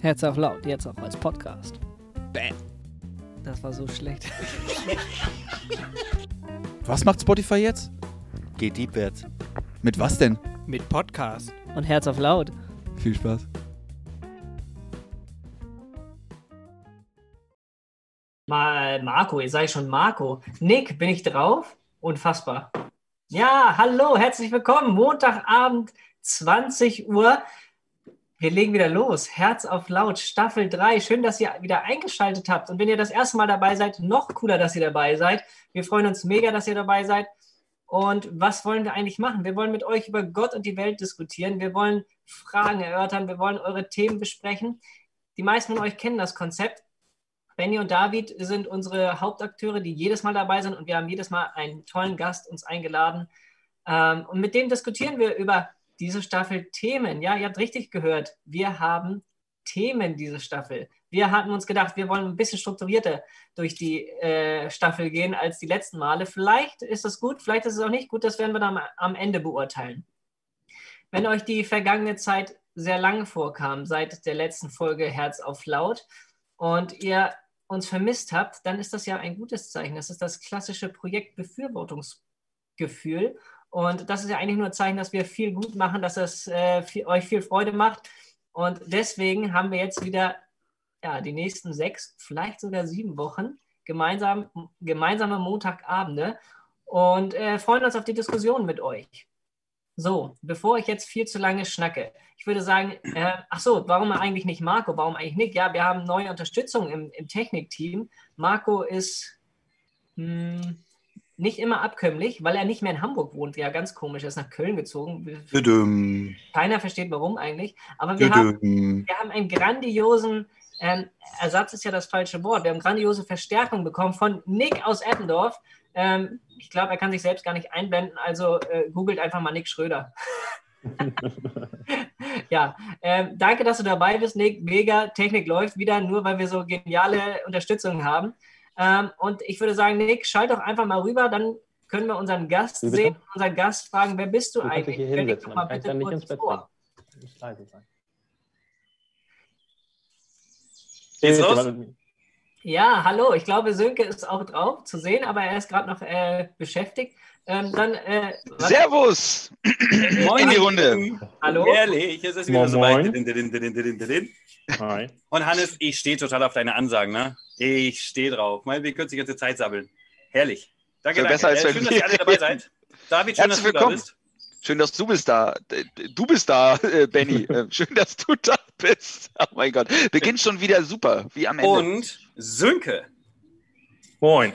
Herz auf laut, jetzt auch als Podcast. Bam. Das war so schlecht. Was macht Spotify jetzt? Geht deepwärts. Mit was denn? Mit Podcast. Und Herz auf laut. Viel Spaß. Mal Marco, ihr seid schon Marco. Nick, bin ich drauf? Unfassbar. Ja, hallo, herzlich willkommen. Montagabend, 20 Uhr. Wir legen wieder los. Herz auf laut, Staffel 3. Schön, dass ihr wieder eingeschaltet habt. Und wenn ihr das erste Mal dabei seid, noch cooler, dass ihr dabei seid. Wir freuen uns mega, dass ihr dabei seid. Und was wollen wir eigentlich machen? Wir wollen mit euch über Gott und die Welt diskutieren. Wir wollen Fragen erörtern. Wir wollen eure Themen besprechen. Die meisten von euch kennen das Konzept. Benny und David sind unsere Hauptakteure, die jedes Mal dabei sind und wir haben jedes Mal einen tollen Gast uns eingeladen. Ähm, und mit dem diskutieren wir über diese Staffel Themen. Ja, ihr habt richtig gehört. Wir haben Themen diese Staffel. Wir hatten uns gedacht, wir wollen ein bisschen strukturierter durch die äh, Staffel gehen als die letzten Male. Vielleicht ist es gut, vielleicht ist es auch nicht gut. Das werden wir dann am Ende beurteilen. Wenn euch die vergangene Zeit sehr lang vorkam, seit der letzten Folge Herz auf Laut, und ihr uns vermisst habt, dann ist das ja ein gutes Zeichen. Das ist das klassische Projektbefürwortungsgefühl. Und das ist ja eigentlich nur ein Zeichen, dass wir viel gut machen, dass es äh, viel, euch viel Freude macht. Und deswegen haben wir jetzt wieder ja, die nächsten sechs, vielleicht sogar sieben Wochen gemeinsam, gemeinsame Montagabende und äh, freuen uns auf die Diskussion mit euch. So, bevor ich jetzt viel zu lange schnacke, ich würde sagen, äh, ach so, warum eigentlich nicht Marco? Warum eigentlich nicht? Ja, wir haben neue Unterstützung im, im Technikteam. Marco ist mh, hm, nicht immer abkömmlich, weil er nicht mehr in Hamburg wohnt. Ja, ganz komisch. Er ist nach Köln gezogen. Düdüm. Keiner versteht warum eigentlich. Aber wir, haben, wir haben einen grandiosen ähm, Ersatz ist ja das falsche Wort. Wir haben grandiose Verstärkung bekommen von Nick aus Eppendorf. Ähm, ich glaube, er kann sich selbst gar nicht einblenden, also äh, googelt einfach mal Nick Schröder. ja, ähm, danke, dass du dabei bist, Nick. Mega, Technik läuft wieder, nur weil wir so geniale Unterstützung haben. Ähm, und ich würde sagen, Nick, schalt doch einfach mal rüber, dann können wir unseren Gast sehen, unseren Gast fragen, wer bist du, du eigentlich? Dich doch mal bitte kurz vor. Muss leise sein. Geht's los? Ja, hallo. Ich glaube, Sönke ist auch drauf zu sehen, aber er ist gerade noch äh, beschäftigt. Ähm, dann, äh, Servus! Moin in die Runde. Hallo. Ehrlich, es ist wieder soweit. Und Hannes, ich stehe total auf deine Ansagen. Ne? Ich stehe drauf. Mal, wir können sich jetzt die Zeit sabbeln. Herrlich. Danke, danke. Besser als äh, schön, dass ihr alle dabei seid. David, schön, Herzlich dass du da bist. Schön, dass du bist da. Du bist da, äh, Benny. Äh, schön, dass du da bist. Oh mein Gott. Beginnt schon wieder super, wie am Ende. Und Sönke. Moin.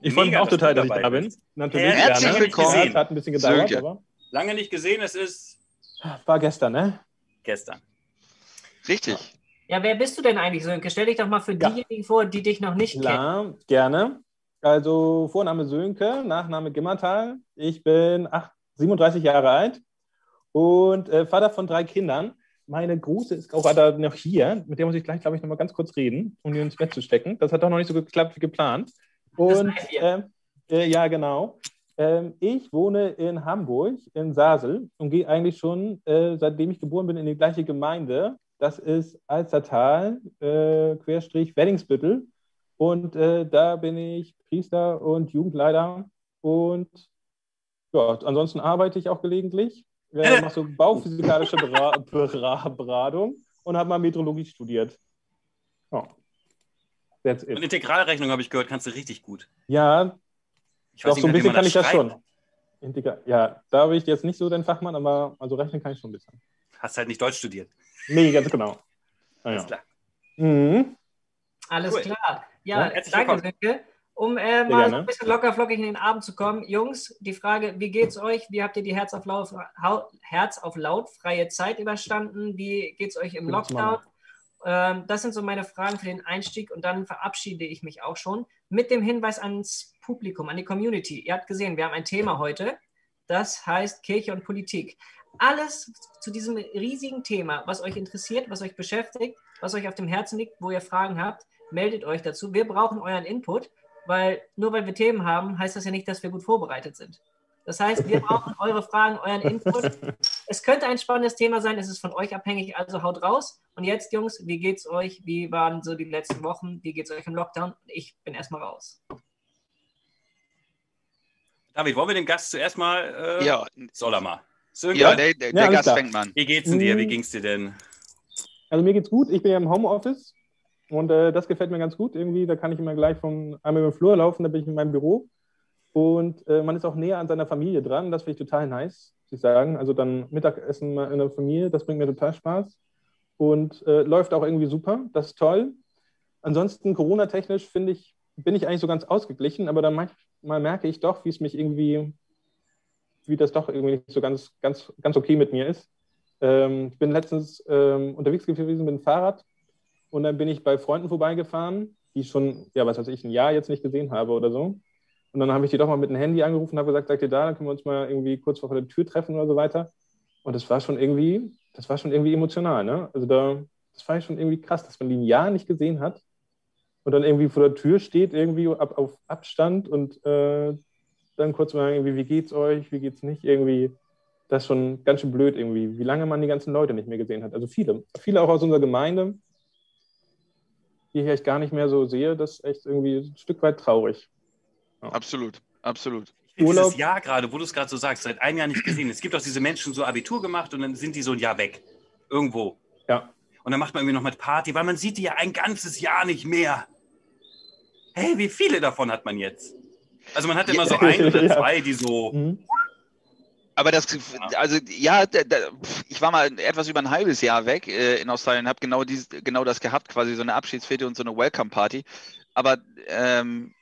Ich freue mich auch total, dass ich da bin. Natürlich Herzlich gerne. willkommen. Es hat ein bisschen gedauert, Sönke. aber. Lange nicht gesehen, es ist. War gestern, ne? Gestern. Richtig. Ja, wer bist du denn eigentlich, Sönke? Stell dich doch mal für ja. diejenigen vor, die dich noch nicht Klar, kennen. gerne. Also Vorname Sönke, Nachname Gimmertal. Ich bin 8, 37 Jahre alt und äh, Vater von drei Kindern. Meine Große ist auch gerade noch hier. Mit der muss ich gleich, glaube ich, noch mal ganz kurz reden, um die ins Bett zu stecken. Das hat doch noch nicht so geklappt wie geplant. Und äh, äh, ja, genau. Ähm, ich wohne in Hamburg, in Sasel und gehe eigentlich schon, äh, seitdem ich geboren bin, in die gleiche Gemeinde. Das ist Alstertal, äh, Querstrich Weddingsbüttel. Und äh, da bin ich Priester und Jugendleiter und ja, ansonsten arbeite ich auch gelegentlich, äh, mache so bauphysikalische Bera Bera Beratung und habe mal Metrologie studiert. Oh. Und Integralrechnung habe ich gehört, kannst du richtig gut. Ja, ich weiß doch, nicht, so ein bisschen kann ich das schon. Integra ja, da habe ich jetzt nicht so den Fachmann, aber also rechnen kann ich schon ein bisschen. Hast halt nicht Deutsch studiert. Nee, ganz genau. Ah, Alles ja. klar. Mhm. Alles cool. klar. Ja, ja danke, Silke. Um äh, mal so ein bisschen locker flockig in den Abend zu kommen. Jungs, die Frage, wie geht's euch? Wie habt ihr die Herz auf, laut, Herz auf laut freie Zeit überstanden? Wie geht's euch im Lockdown? Ähm, das sind so meine Fragen für den Einstieg und dann verabschiede ich mich auch schon mit dem Hinweis ans Publikum, an die Community. Ihr habt gesehen, wir haben ein Thema heute, das heißt Kirche und Politik. Alles zu diesem riesigen Thema, was euch interessiert, was euch beschäftigt, was euch auf dem Herzen liegt, wo ihr Fragen habt, meldet euch dazu. Wir brauchen euren Input weil nur weil wir Themen haben, heißt das ja nicht, dass wir gut vorbereitet sind. Das heißt, wir brauchen eure Fragen, euren Input. Es könnte ein spannendes Thema sein, es ist von euch abhängig, also haut raus. Und jetzt, Jungs, wie geht's euch? Wie waren so die letzten Wochen? Wie geht's euch im Lockdown? Ich bin erstmal raus. David, wollen wir den Gast zuerst mal? Äh, Ja, Soll er mal. Sönke, ja der, der, Ja, der alles Gast fängt mal an. wie geht's denn dir? Wie Hm. ging's dir denn? Also mir geht's gut. Ich bin ja im Homeoffice und äh, das gefällt mir ganz gut irgendwie. Da kann ich immer gleich von einmal über den Flur laufen, da bin ich in meinem Büro. Und äh, man ist auch näher an seiner Familie dran. Das finde ich total nice, ich sagen. Also dann Mittagessen mal in der Familie, das bringt mir total Spaß. Und äh, läuft auch irgendwie super. Das ist toll. Ansonsten Corona-technisch finde ich, bin ich eigentlich so ganz ausgeglichen, aber dann manchmal merke ich doch, wie es mich irgendwie, wie das doch irgendwie nicht so ganz, ganz, ganz okay mit mir ist. Ähm, ich bin letztens ähm, unterwegs gewesen mit dem Fahrrad und dann bin ich bei Freunden vorbeigefahren, die ich schon, ja, was weiß ich, ein Jahr jetzt nicht gesehen habe oder so. Und dann habe ich die doch mal mit dem Handy angerufen und habe gesagt, seid ihr da, dann können wir uns mal irgendwie kurz vor der Tür treffen oder so weiter. Und das war schon irgendwie, das war schon irgendwie emotional, ne? Also da, das fand ich schon irgendwie krass, dass man die ein Jahr nicht gesehen hat und dann irgendwie vor der Tür steht, irgendwie ab, auf Abstand und äh, dann kurz mal irgendwie, wie geht's euch, wie geht's nicht, irgendwie, das ist schon ganz schön blöd irgendwie, wie lange man die ganzen Leute nicht mehr gesehen hat. Also viele, viele auch aus unserer Gemeinde, die ich echt gar nicht mehr so sehe, das ist echt irgendwie ein Stück weit traurig. Absolut, absolut. Urlaub- Dieses Jahr gerade, wo du es gerade so sagst, seit einem Jahr nicht gesehen. Es gibt auch diese Menschen, so Abitur gemacht und dann sind die so ein Jahr weg. Irgendwo. Ja. Und dann macht man irgendwie noch mit Party, weil man sieht die ja ein ganzes Jahr nicht mehr. Hey, wie viele davon hat man jetzt? Also man hat immer so ein oder Ja. zwei, die so. Mhm. Aber das, also ja, da, da, ich war mal etwas über ein halbes Jahr weg äh, in Australien, habe genau dieses, genau das gehabt, quasi so eine Abschiedsfete und so eine Welcome Party. Aber ähm,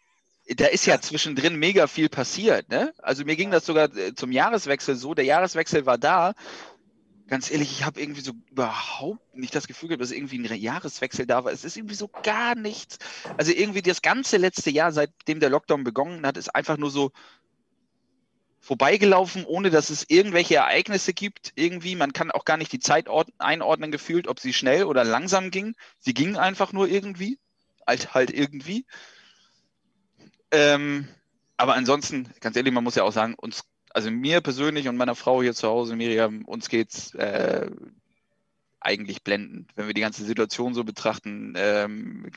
da ist ja zwischendrin mega viel passiert. Ne? Also mir ging das sogar äh, zum Jahreswechsel so. Der Jahreswechsel war da. Ganz ehrlich, ich habe irgendwie so überhaupt nicht das Gefühl gehabt, dass irgendwie ein Jahreswechsel da war. Es ist irgendwie so gar nichts. Also irgendwie das ganze letzte Jahr, seitdem der Lockdown begonnen hat, ist einfach nur so vorbeigelaufen, ohne dass es irgendwelche Ereignisse gibt. Irgendwie, man kann auch gar nicht die Zeit ord- einordnen gefühlt, ob sie schnell oder langsam ging. Sie ging einfach nur irgendwie. Halt, halt irgendwie. Ähm, aber ansonsten, ganz ehrlich, man muss ja auch sagen, uns, also mir persönlich und meiner Frau hier zu Hause, Miriam, uns geht's äh, eigentlich blendend, wenn wir die ganze Situation so betrachten. Ähm,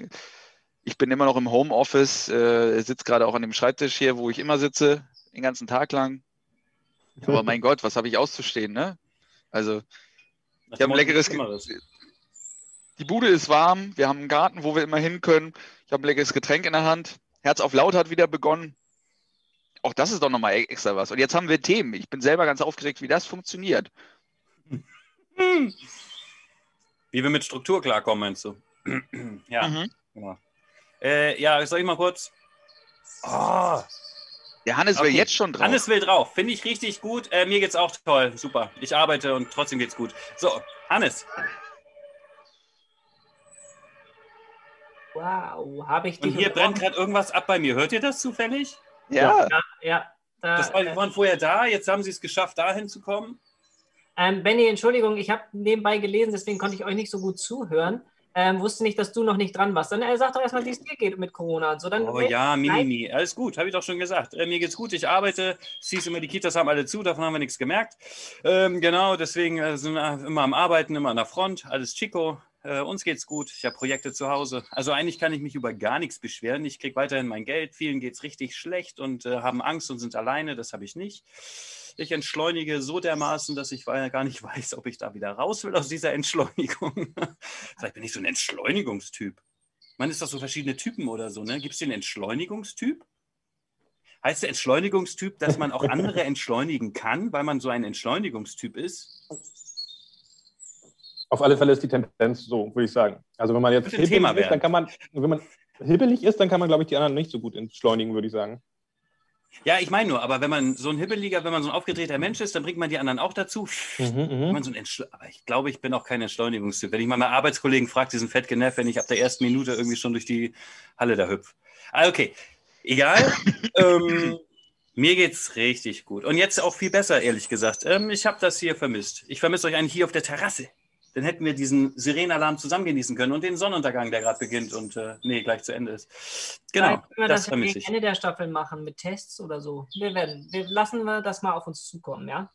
ich bin immer noch im Homeoffice, äh, sitze gerade auch an dem Schreibtisch hier, wo ich immer sitze, den ganzen Tag lang. Aber mein Gott, was habe ich auszustehen, ne? Also, nach Ich hab ein leckeres die Bude ist warm, wir haben einen Garten, wo wir immer hin können. Ich habe ein leckeres Getränk in der Hand. Herz auf laut hat wieder begonnen. Auch das ist doch nochmal e- extra was. Und jetzt haben wir Themen. Ich bin selber ganz aufgeregt, wie das funktioniert. Wie wir mit Struktur klarkommen, meinst du? ja, Mhm. genau. Äh, ja, soll ich mal kurz. Oh, Der Hannes will Okay. jetzt schon drauf. Hannes will drauf. Finde ich richtig gut. Äh, mir geht's auch toll. Super. Ich arbeite und trotzdem geht's gut. So, Hannes. Wow, habe ich Und dich hier brennt gerade irgendwas ab bei mir. Hört ihr das zufällig? ja. Ja, ja. Da, Das war, die äh, waren vorher da. Jetzt haben sie es geschafft, da hinzukommen. ähm, Benny, Entschuldigung, ich habe nebenbei gelesen, deswegen konnte ich euch nicht so gut zuhören. Ähm, wusste nicht, dass du noch nicht dran warst. Dann äh, sag doch erstmal, wie es dir geht mit Corona und so. Dann, Oh ja. Mimimi. Alles gut, habe ich doch schon gesagt. Äh, mir geht's gut, ich arbeite. Es hieß immer, die Kitas haben alle zu, davon haben wir nichts gemerkt. Ähm, genau, deswegen äh, sind wir immer am Arbeiten, immer an der Front. Alles Chico. Äh, uns geht's gut. Ich habe Projekte zu Hause. Also eigentlich kann ich mich über gar nichts beschweren. Ich kriege weiterhin mein Geld. Vielen geht's richtig schlecht und äh, haben Angst und sind alleine. Das habe ich nicht. Ich entschleunige so dermaßen, dass ich gar nicht weiß, ob ich da wieder raus will aus dieser Entschleunigung. Vielleicht bin ich so ein Entschleunigungstyp. Man ist doch so verschiedene Typen oder so, ne? Gibt es den Entschleunigungstyp? Heißt der Entschleunigungstyp, dass man auch andere entschleunigen kann, weil man so ein Entschleunigungstyp ist? Auf alle Fälle ist die Tendenz so, würde ich sagen. Also wenn man jetzt ein Thema hibbelig ist, dann kann man, wenn man hibbelig ist, dann kann man, glaube ich, die anderen nicht so gut entschleunigen, würde ich sagen. Ja, ich meine nur, aber wenn man so ein hibbeliger, wenn man so ein aufgedrehter Mensch ist, dann bringt man die anderen auch dazu. Mhm, mhm. man so ein aber ich glaube, ich bin auch kein Entschleunigungstyp. Wenn ich mal meine Arbeitskollegen frage, die sind fett genervt, wenn ich ab der ersten Minute irgendwie schon durch die Halle da hüpfe. Ah, okay. Egal. ähm, mir geht's richtig gut. Und jetzt auch viel besser, ehrlich gesagt. Ähm, ich habe das hier vermisst. Ich vermisse euch eigentlich hier auf der Terrasse. Dann hätten wir diesen Sirenenalarm zusammen genießen können und den Sonnenuntergang, der gerade beginnt und äh, nee, gleich zu Ende ist. Genau, Vielleicht können wir das das, gegen. Ende der Staffel machen mit Tests oder so. Wir werden, wir lassen wir das mal auf uns zukommen, ja?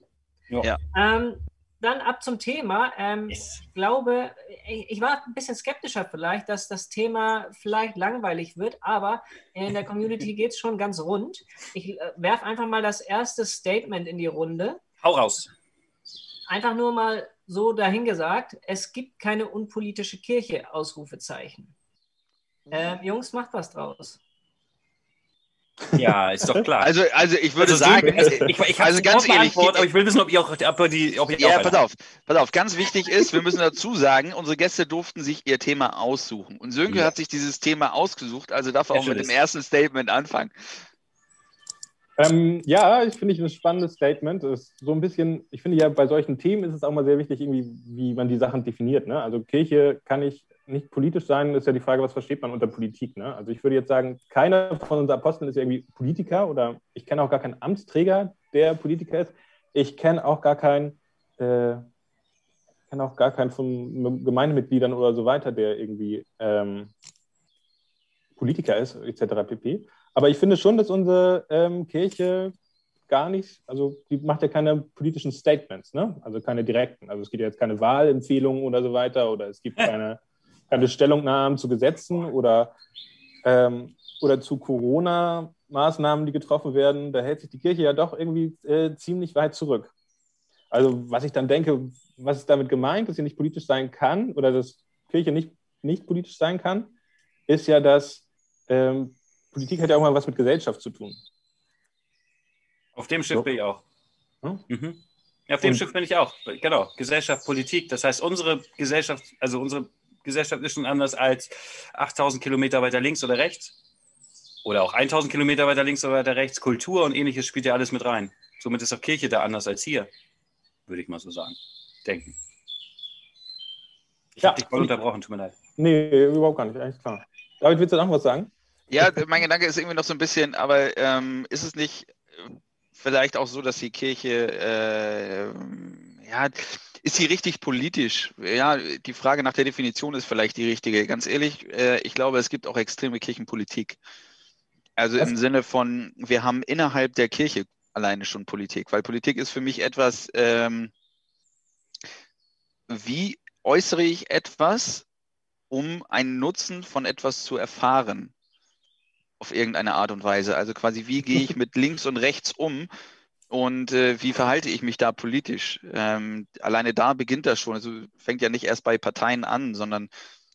Ja. Ja. Ähm, dann ab zum Thema. Ähm, Yes. Ich glaube, ich, ich war ein bisschen skeptischer vielleicht, dass das Thema vielleicht langweilig wird, aber in der Community geht es schon ganz rund. Ich äh, werfe einfach mal das erste Statement in die Runde. Hau raus. Einfach nur mal so dahingesagt, es gibt keine unpolitische Kirche, Ausrufezeichen. Ähm, Jungs, macht was draus. Ja, ist doch klar. Also, also ich würde Also, sagen, also, ich, ich habe also ganz ehrlich, aber ich will wissen, ob ihr auch, ob die, ob ihr Ja, auch pass auf, pass auf. Ganz wichtig ist, wir müssen dazu sagen, unsere Gäste durften sich ihr Thema aussuchen. Und Sönke Ja. hat sich dieses Thema ausgesucht, also darf er auch mit dem ersten Statement anfangen. Ähm, ja, ich finde ich ein spannendes Statement. Ist so ein bisschen, ich finde ja, bei solchen Themen ist es auch mal sehr wichtig, irgendwie, wie man die Sachen definiert. Ne? Also Kirche kann nicht, nicht politisch sein, ist ja die Frage, was versteht man unter Politik. Ne? Also ich würde jetzt sagen, keiner von unseren Aposteln ist irgendwie Politiker oder ich kenne auch gar keinen Amtsträger, der Politiker ist. Ich kenne auch gar keinen, äh, kenne auch gar keinen von Gemeindemitgliedern oder so weiter, der irgendwie ähm, Politiker ist, etc. pp. Aber ich finde schon, dass unsere ähm, Kirche gar nicht, also die macht ja keine politischen Statements, ne? also keine direkten. Also es gibt ja jetzt keine Wahlempfehlungen oder so weiter oder es gibt keine, keine Stellungnahmen zu Gesetzen oder, ähm, oder zu Corona-Maßnahmen, die getroffen werden. Da hält sich die Kirche ja doch irgendwie äh, ziemlich weit zurück. Also was ich dann denke, was ist damit gemeint, dass sie nicht politisch sein kann oder dass Kirche nicht, nicht politisch sein kann, ist ja, dass ähm, Politik hat ja auch mal was mit Gesellschaft zu tun. Auf dem Schiff So. bin ich auch. Hm? Mhm. Ja, auf dem Und- Schiff bin ich auch. Genau. Gesellschaft, Politik. Das heißt, unsere Gesellschaft, also unsere Gesellschaft ist schon anders als 8000 Kilometer weiter links oder rechts. Oder auch 1000 Kilometer weiter links oder weiter rechts. Kultur und ähnliches spielt ja alles mit rein. Somit ist auch Kirche da anders als hier. Würde ich mal so sagen. Denken. Ich Ja. habe dich voll unterbrochen, tut mir leid. Nee, überhaupt gar nicht, eigentlich klar. David, willst du noch was sagen? Ja, mein Gedanke ist irgendwie noch so ein bisschen, aber ähm, ist es nicht äh, vielleicht auch so, dass die Kirche, äh, ja, ist sie richtig politisch? Ja, die Frage nach der Definition ist vielleicht die richtige. Ganz ehrlich, äh, ich glaube, es gibt auch extreme Kirchenpolitik. Also im Sinne von, wir haben innerhalb der Kirche alleine schon Politik, weil Politik ist für mich etwas, ähm, wie äußere ich etwas, um einen Nutzen von etwas zu erfahren? Auf irgendeine Art und Weise. Also quasi, wie gehe ich mit links und rechts um und äh, wie verhalte ich mich da politisch? Ähm, alleine da beginnt das schon. Also fängt ja nicht erst bei Parteien an, sondern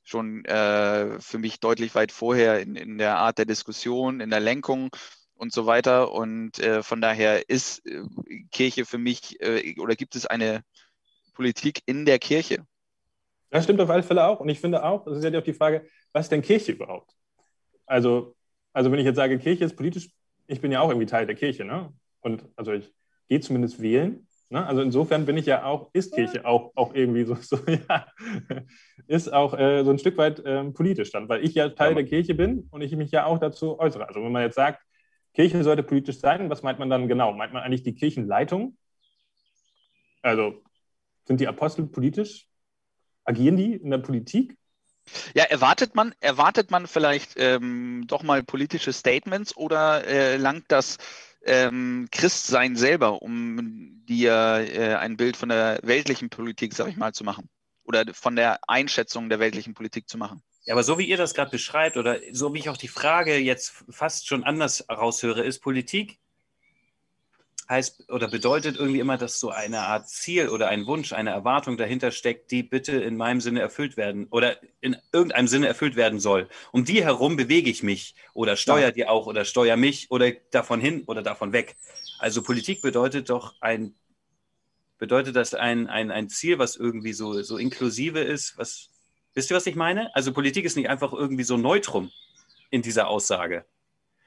schon äh, für mich deutlich weit vorher in, in der Art der Diskussion, in der Lenkung und so weiter. Und äh, von daher ist äh, Kirche für mich äh, oder gibt es eine Politik in der Kirche? Das stimmt auf alle Fälle auch. Und ich finde auch, es ist ja auch die Frage, was ist denn Kirche überhaupt? Also, also wenn ich jetzt sage, Kirche ist politisch, ich bin ja auch irgendwie Teil der Kirche, ne? Und also ich gehe zumindest wählen. Ne? Also insofern bin ich ja auch, ist Kirche auch, auch irgendwie so, so ja, ist auch äh, so ein Stück weit ähm, politisch dann, weil ich ja Teil Ja, der Kirche bin und ich mich ja auch dazu äußere. Also wenn man jetzt sagt, Kirche sollte politisch sein, was meint man dann genau? Meint man eigentlich die Kirchenleitung? Also sind die Apostel politisch? Agieren die in der Politik? Ja, erwartet man, erwartet man vielleicht ähm, doch mal politische Statements oder äh, langt das ähm, Christsein selber, um dir äh, ein Bild von der weltlichen Politik, sag ich mal, zu machen? Oder von der Einschätzung der weltlichen Politik zu machen? Ja, aber so wie ihr das gerade beschreibt oder so wie ich auch die Frage jetzt fast schon anders raushöre, ist Politik heißt oder bedeutet irgendwie immer, dass so eine Art Ziel oder ein Wunsch, eine Erwartung dahinter steckt, die bitte in meinem Sinne erfüllt werden oder in irgendeinem Sinne erfüllt werden soll. Um die herum bewege ich mich oder steuert ihr auch oder steuer mich oder davon hin oder davon weg. Also Politik bedeutet doch ein bedeutet das ein, ein, ein Ziel, was irgendwie so, so inklusive ist, was Wisst ihr, was ich meine? Also Politik ist nicht einfach irgendwie so neutrum in dieser Aussage.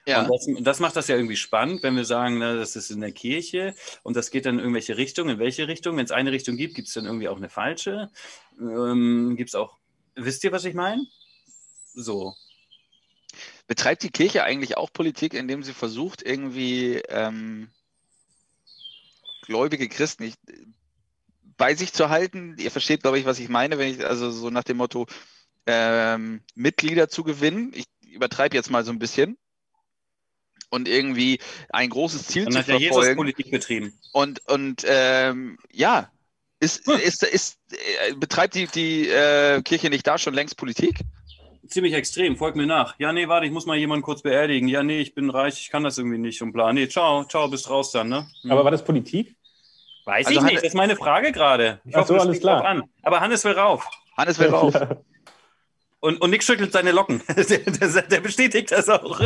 Ja, Und, das, das macht das ja irgendwie spannend, wenn wir sagen, na, das ist in der Kirche und das geht dann in irgendwelche Richtungen. In welche Richtung? Wenn es eine Richtung gibt, gibt es dann irgendwie auch eine falsche. Ähm, gibt es auch, wisst ihr, was ich meine? So. betreibt die Kirche eigentlich auch Politik, indem sie versucht, irgendwie ähm, gläubige Christen nicht, bei sich zu halten? Ihr versteht, glaube ich, was ich meine, wenn ich also so nach dem Motto ähm, Mitglieder zu gewinnen. Ich übertreibe jetzt mal so ein bisschen. Und irgendwie ein großes Ziel Dann zu hat ja Jesus verfolgen. Politik betrieben. Und, und ähm, ja, Ist, ist, ist, äh, betreibt die, die äh, Kirche nicht da schon längst Politik? Ziemlich extrem, folgt mir nach. Ja, nee, warte, ich muss mal jemanden kurz beerdigen. Ja, nee, ich bin reich, ich kann das irgendwie nicht und bla. Nee, ciao, ciao, bist raus dann, ne? Hm. Aber war das Politik? Weiß Also ich nicht, das ist meine Frage gerade. Ich Ach hoffe, so, alles klar. An. Aber Hannes will rauf. Hannes will rauf. Ja. Und, und Nick schüttelt seine Locken. der, der, der bestätigt das auch.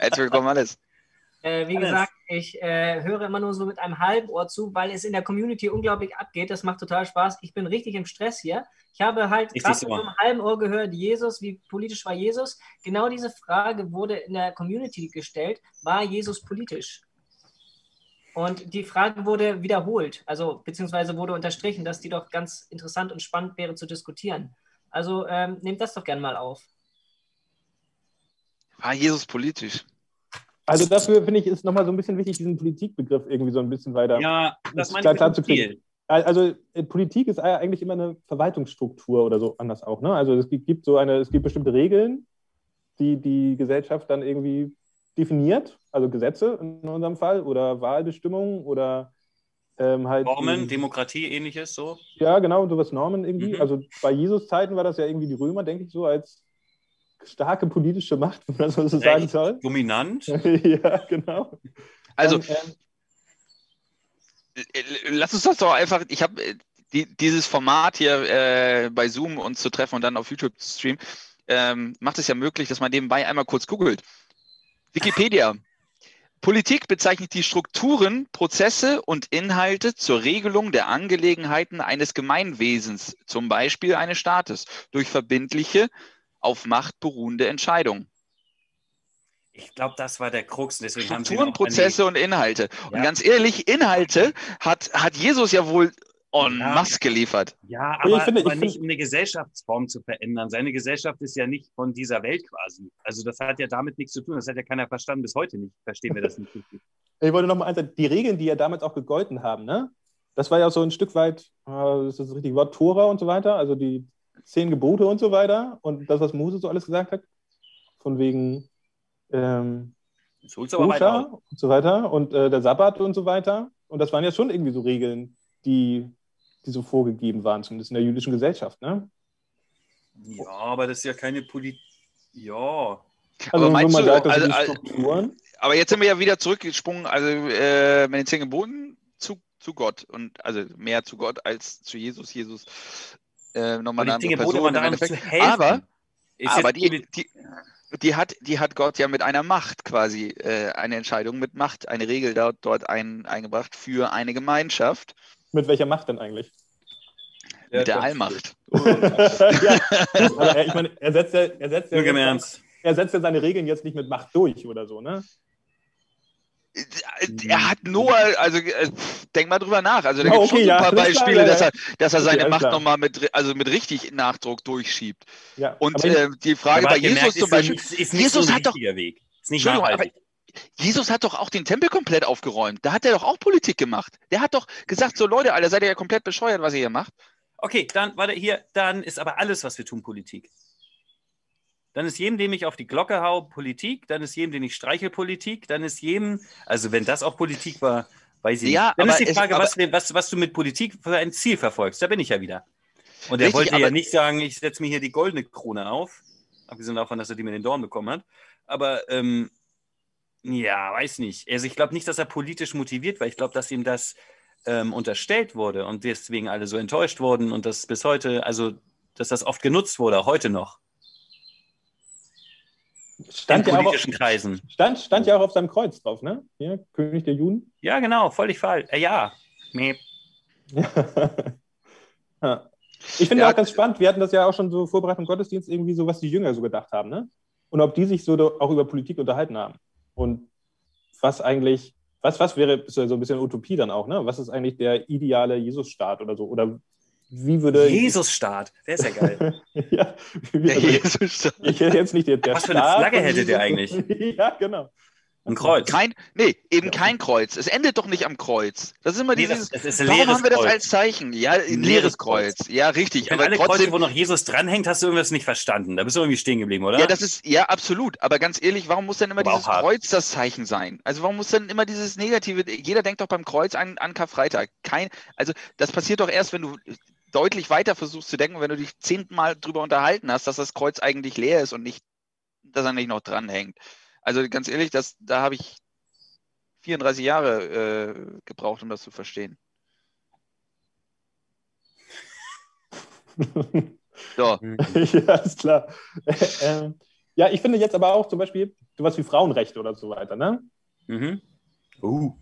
Herzlich willkommen, Hannes. Äh, wie Alles. gesagt, ich äh, höre immer nur so mit einem halben Ohr zu, weil es in der Community unglaublich abgeht. Das macht total Spaß. Ich bin richtig im Stress hier. Ich habe halt gerade mit einem halben Ohr gehört, Jesus, wie politisch war Jesus? Genau diese Frage wurde in der Community gestellt. War Jesus politisch? Und die Frage wurde wiederholt, also beziehungsweise wurde unterstrichen, dass die doch ganz interessant und spannend wäre zu diskutieren. Also ähm, nehmt das doch gerne mal auf. War Jesus politisch? Also dafür finde ich, ist nochmal so ein bisschen wichtig, diesen Politikbegriff irgendwie so ein bisschen weiter. ja, das meine klar- ich klar zu kriegen. Ziel. Also äh, Politik ist eigentlich immer eine Verwaltungsstruktur oder so anders auch. Ne? Also es gibt, so eine, es gibt bestimmte Regeln, die die Gesellschaft dann irgendwie definiert, also Gesetze in unserem Fall oder Wahlbestimmungen oder ähm, halt Normen, Demokratie, ähnliches so. Ja, genau, sowas Normen irgendwie. Mhm. Also bei Jesus Zeiten war das ja irgendwie die Römer, denke ich, so als starke politische Macht, wenn man das so sagen Echt? soll. Dominant. ja, genau. Also, Dann, ähm, äh, lass uns das doch einfach, ich habe die, dieses Format hier äh, bei Zoom uns zu treffen und dann auf YouTube zu streamen, ähm, macht es ja möglich, dass man nebenbei einmal kurz googelt. Wikipedia. Politik bezeichnet die Strukturen, Prozesse und Inhalte zur Regelung der Angelegenheiten eines Gemeinwesens, zum Beispiel eines Staates, durch verbindliche, auf Macht beruhende Entscheidungen. Ich glaube, das war der Krux. Deswegen haben Strukturen, die- Prozesse und Inhalte. Und Ja. ganz ehrlich, Inhalte hat, hat Jesus ja wohl en Ja. masse geliefert. Ja, Ich aber, finde- aber ich nicht finde- um eine Gesellschaftsform zu verändern. Seine Gesellschaft ist ja nicht von dieser Welt quasi. Also das hat ja damit nichts zu tun. Das hat ja keiner verstanden. Bis heute nicht. Verstehen wir das nicht richtig. Ich wollte noch mal eins sagen, die Regeln, die ja damals auch gegolten haben, ne? Das war ja so ein Stück weit, äh, das ist das richtige Wort, Tora und so weiter, also die zehn Gebote und so weiter und das, was Mose so alles gesagt hat, von wegen ähm, Koscher und so weiter und äh, der Sabbat und so weiter. Und das waren ja schon irgendwie so Regeln, die, die so vorgegeben waren, zumindest in der jüdischen Gesellschaft, ne? Ja, aber das ist ja keine Politik. Ja. Also Aber meinst du, sagt, also- also- Strukturen. Aber jetzt sind wir ja wieder zurückgesprungen, also äh, mit den zehn Geboten zu, zu Gott und also mehr zu Gott als zu Jesus. Jesus äh, nochmal Aber eine andere Person man im daran zu Endeffekt. helfen. Aber, Ist aber die, die, die, hat, die hat Gott ja mit einer Macht quasi äh, eine Entscheidung mit Macht, eine Regel dort, dort ein, eingebracht für eine Gemeinschaft Mit welcher Macht denn eigentlich? mit der Allmacht. ja, aber er, ich meine, er setzt ja, er setzt ja, er setzt ja seine Regeln jetzt nicht mit Macht durch oder so, ne? Er hat nur, also äh, denk mal drüber nach. Also da Ja, gibt es okay, schon so ja, ein paar klar, Beispiele, ja, dass ja. er, dass er Okay, seine alles Macht klar. nochmal mit, also mit richtig Nachdruck durchschiebt. Ja. Und äh, die Frage bei gemerkt, Jesus zum ist ja Beispiel, ist nicht Jesus so ein hat doch- Weg. Ist nicht Entschuldigung, aber nachhaltig. Jesus hat doch auch den Tempel komplett aufgeräumt. Da hat er doch auch Politik gemacht. Der hat doch gesagt, so Leute, Alter, seid ihr ja komplett bescheuert, was ihr hier macht. Okay, dann, warte, hier, dann ist aber alles, was wir tun, Politik. Dann ist jedem, dem ich auf die Glocke hau, Politik, dann ist jedem, den ich streiche, Politik, dann ist jedem, also wenn das auch Politik war, weiß ich Ja, nicht. Dann ist die es- Frage, aber- was, was, was du mit Politik für ein Ziel verfolgst. Da bin ich ja wieder. Und er Richtig, wollte ja nicht sagen, ich setze mir hier die goldene Krone auf, abgesehen davon, dass er die mit den Dorn bekommen hat. Aber ähm, ja, weiß nicht. Also ich glaube nicht, dass er politisch motiviert war. Ich glaube, dass ihm das ähm, unterstellt wurde und deswegen alle so enttäuscht wurden und das bis heute, also dass das oft genutzt wurde, heute noch stand, in ja auch, auf- politischen Kreisen. stand, stand ja auch auf seinem Kreuz drauf, ne? Hier, König der Juden. Ja, genau, völlig falsch. Äh, ja. Ja. Ich finde Ja, auch ganz spannend, wir hatten das ja auch schon so Vorbereitung Gottesdienst, irgendwie so, was die Jünger so gedacht haben, ne? Und ob die sich so auch über Politik unterhalten haben. Und was eigentlich, was, was wäre ja so ein bisschen Utopie dann auch, ne? Was ist eigentlich der ideale Jesus-Staat oder so? Oder wie würde. Jesus-Staat, der ist ja geil. ja, wie Der würde, Jesus. ich hätte jetzt nicht der, der Was für eine Staat Flagge ihr Jesus- eigentlich? ja, genau. Ein Kreuz. Kein, nee, eben kein Kreuz. Es endet doch nicht am Kreuz. Das ist immer Nee, dieses. das, das ist ein Warum haben wir das Kreuz. als Zeichen? Ja, ein Ein leeres leeres Kreuz. Ja, richtig. Wenn Aber alle Kreuze, trotzdem. wo noch Jesus dranhängt, hast du irgendwas nicht verstanden. Da bist du irgendwie stehen geblieben, oder? Ja, das ist, ja, absolut. Aber ganz ehrlich, warum muss denn immer Aber dieses. Kreuz das Zeichen sein? Also warum muss denn immer dieses Negative? Jeder denkt doch beim Kreuz an, an Karfreitag. Kein, also das passiert doch erst, wenn du deutlich weiter versuchst zu denken, wenn du dich zehnmal drüber unterhalten hast, dass das Kreuz eigentlich leer ist und nicht, dass er nicht noch dranhängt. Also ganz ehrlich, das, da habe ich 34 Jahre äh, gebraucht, um das zu verstehen. So, ja, ist klar. ähm, ja, ich finde jetzt aber auch zum Beispiel sowas wie Frauenrechte oder so weiter, ne? Mhm. Uh.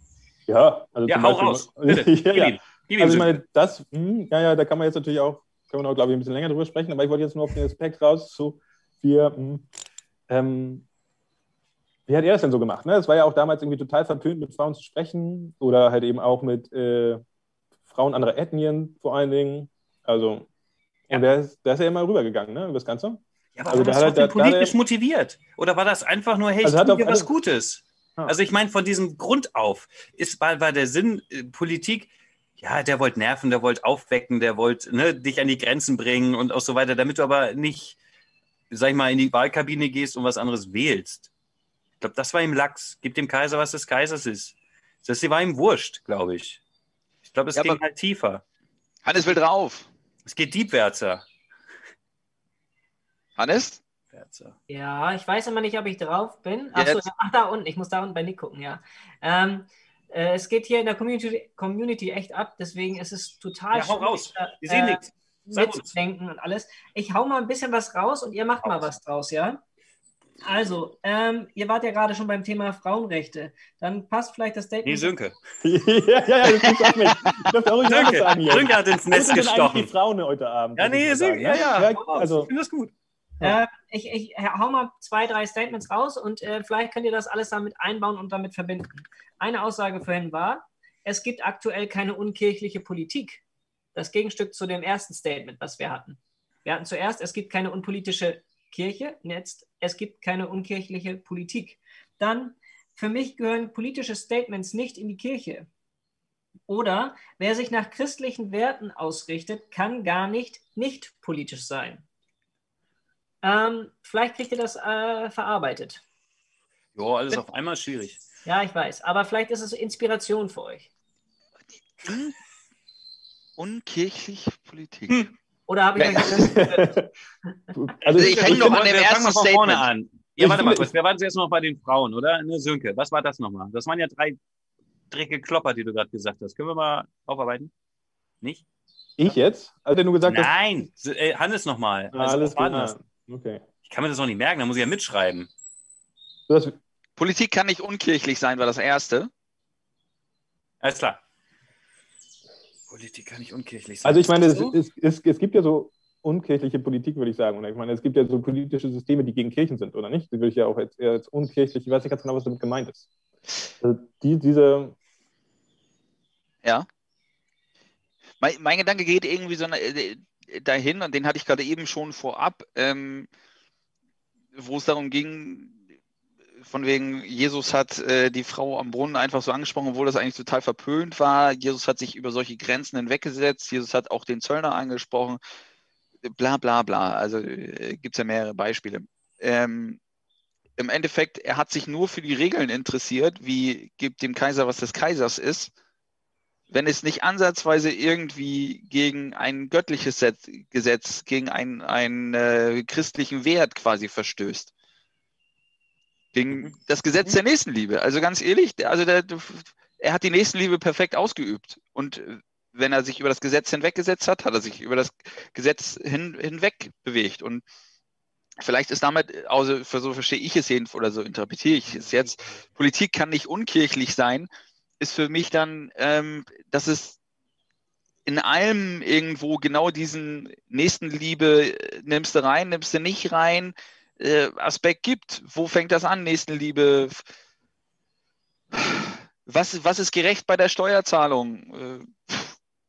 Ja, also Ja, zum hau Beispiel, raus. Bitte. ja, ja. Ihm Also ich meine, das, hm, ja, ja, da kann man jetzt natürlich auch, können wir noch, glaube ich, ein bisschen länger drüber sprechen, aber ich wollte jetzt nur auf den Aspekt raus, so, wir, hm, ähm, wie hat er das denn so gemacht? Ne? Es war ja auch damals irgendwie total verpönt, mit Frauen zu sprechen oder halt eben auch mit äh, Frauen anderer Ethnien vor allen Dingen. Also, Ja. der ist, ist ja immer rübergegangen, ne, über das Ganze. Ja, aber Also war da das trotzdem da- da politisch motiviert? Oder war das einfach nur, hey, ich Also hat tue dir was Gutes? Ah. Also ich meine, von diesem Grund auf ist, war, war der Sinn äh, Politik, ja, der wollte nerven, der wollte aufwecken, der wollte ne, dich an die Grenzen bringen und auch so weiter, damit du aber nicht, sag ich mal, in die Wahlkabine gehst und was anderes wählst. Ich glaube, das war ihm Lachs. Gib dem Kaiser, was des Kaisers ist. Das war ihm wurscht, glaube ich. Ich glaube, es Ja, ging halt tiefer. Hannes will drauf. Es geht diebwärter. Hannes? Ja, ich weiß immer nicht, ob ich drauf bin. Ach, so, Jetzt. ach da unten. Ich muss da unten bei Nick gucken, ja. Ähm, äh, es geht hier in der Community, Community echt ab, deswegen ist es total Ja, hau raus. Wir sehen äh, nichts. Mitzudenken und alles. Ich hau mal ein bisschen was raus und ihr macht mal was draus, ja? Also, ähm, ihr wart ja gerade schon beim Thema Frauenrechte. Dann passt vielleicht das Nee, Statement. Sönke. ja, ja, ja, das auch nicht. Ich darf auch Sönke, sagen. Sönke hat ins Netz gestochen. die Frauen heute Abend? Ja, ich nee, Sönke, sagen, ja, ne? ja. ja raus. also, ich finde das gut. Äh, ich, ich hau mal zwei, drei Statements raus und äh, vielleicht könnt ihr das alles damit einbauen und damit verbinden. Eine Aussage vorhin war, es gibt aktuell keine unkirchliche Politik. Das Gegenstück zu dem ersten Statement, was wir hatten. Wir hatten zuerst, es gibt keine unpolitische Kirche, jetzt, es gibt keine unkirchliche Politik. Dann, für mich gehören politische Statements nicht in die Kirche. Oder wer sich nach christlichen Werten ausrichtet, kann gar nicht nicht politisch sein. Ähm, vielleicht kriegt ihr das äh, verarbeitet. Jo, alles auf einmal schwierig. Ja, ich weiß. Aber vielleicht ist es Inspiration für euch. Un unkirchliche Politik. Hm. Oder habe ich euch Also ich häng noch an dem wir fangen mal ersten von vorne Statement. an. Ja, warte mal kurz. Wir waren zuerst noch bei den Frauen, oder? Ne, Sönke, was war das nochmal? Das waren ja drei drecke Klopper, die du gerade gesagt hast. Können wir mal aufarbeiten? Nicht? ich jetzt? Also du gesagt hast, Nein, S- äh, Hannes nochmal. Ah, alles klar. Das? Okay. Ich kann mir das noch nicht merken, da muss ich ja mitschreiben. Du hast, Politik kann nicht unkirchlich sein, war das erste. Alles klar. Politik kann nicht unkirchlich sein. also ich meine, es, So? es, es, es gibt ja so unkirchliche Politik, würde ich sagen. Oder ich meine, es gibt ja so politische Systeme, die gegen Kirchen sind, oder nicht? Die würde ich ja auch jetzt eher als unkirchlich, ich weiß nicht ganz genau, was damit gemeint ist. Also die, diese, Ja. Mein, mein Gedanke geht irgendwie so äh, dahin, und den hatte ich gerade eben schon vorab, ähm, wo es darum ging, von wegen, Jesus hat äh, die Frau am Brunnen einfach so angesprochen, obwohl das eigentlich total verpönt war. Jesus hat sich über solche Grenzen hinweggesetzt. Jesus hat auch den Zöllner angesprochen. Bla bla bla. Also äh, gibt es ja mehrere Beispiele. Ähm, Im Endeffekt, er hat sich nur für die Regeln interessiert, wie gibt dem Kaiser, was des Kaisers ist wenn es nicht ansatzweise irgendwie gegen ein göttliches Set, Gesetz, gegen einen, einen äh, christlichen Wert quasi verstößt. Gegen Mhm. das Gesetz der Nächstenliebe. Also ganz ehrlich, also der, er hat die Nächstenliebe perfekt ausgeübt. Und äh, wenn er sich über das Gesetz hinweggesetzt hat, hat er sich über das Gesetz hin, hinweg bewegt. Und vielleicht ist damit, also für so verstehe ich es jedenfalls, oder so interpretiere ich es jetzt, Politik kann nicht unkirchlich sein, ist für mich dann, ähm, dass es in allem irgendwo genau diesen Nächstenliebe äh, nimmst du rein, nimmst du nicht rein, äh, Aspekt gibt. Wo fängt das an, Nächstenliebe? Was, was ist gerecht bei der Steuerzahlung? Äh,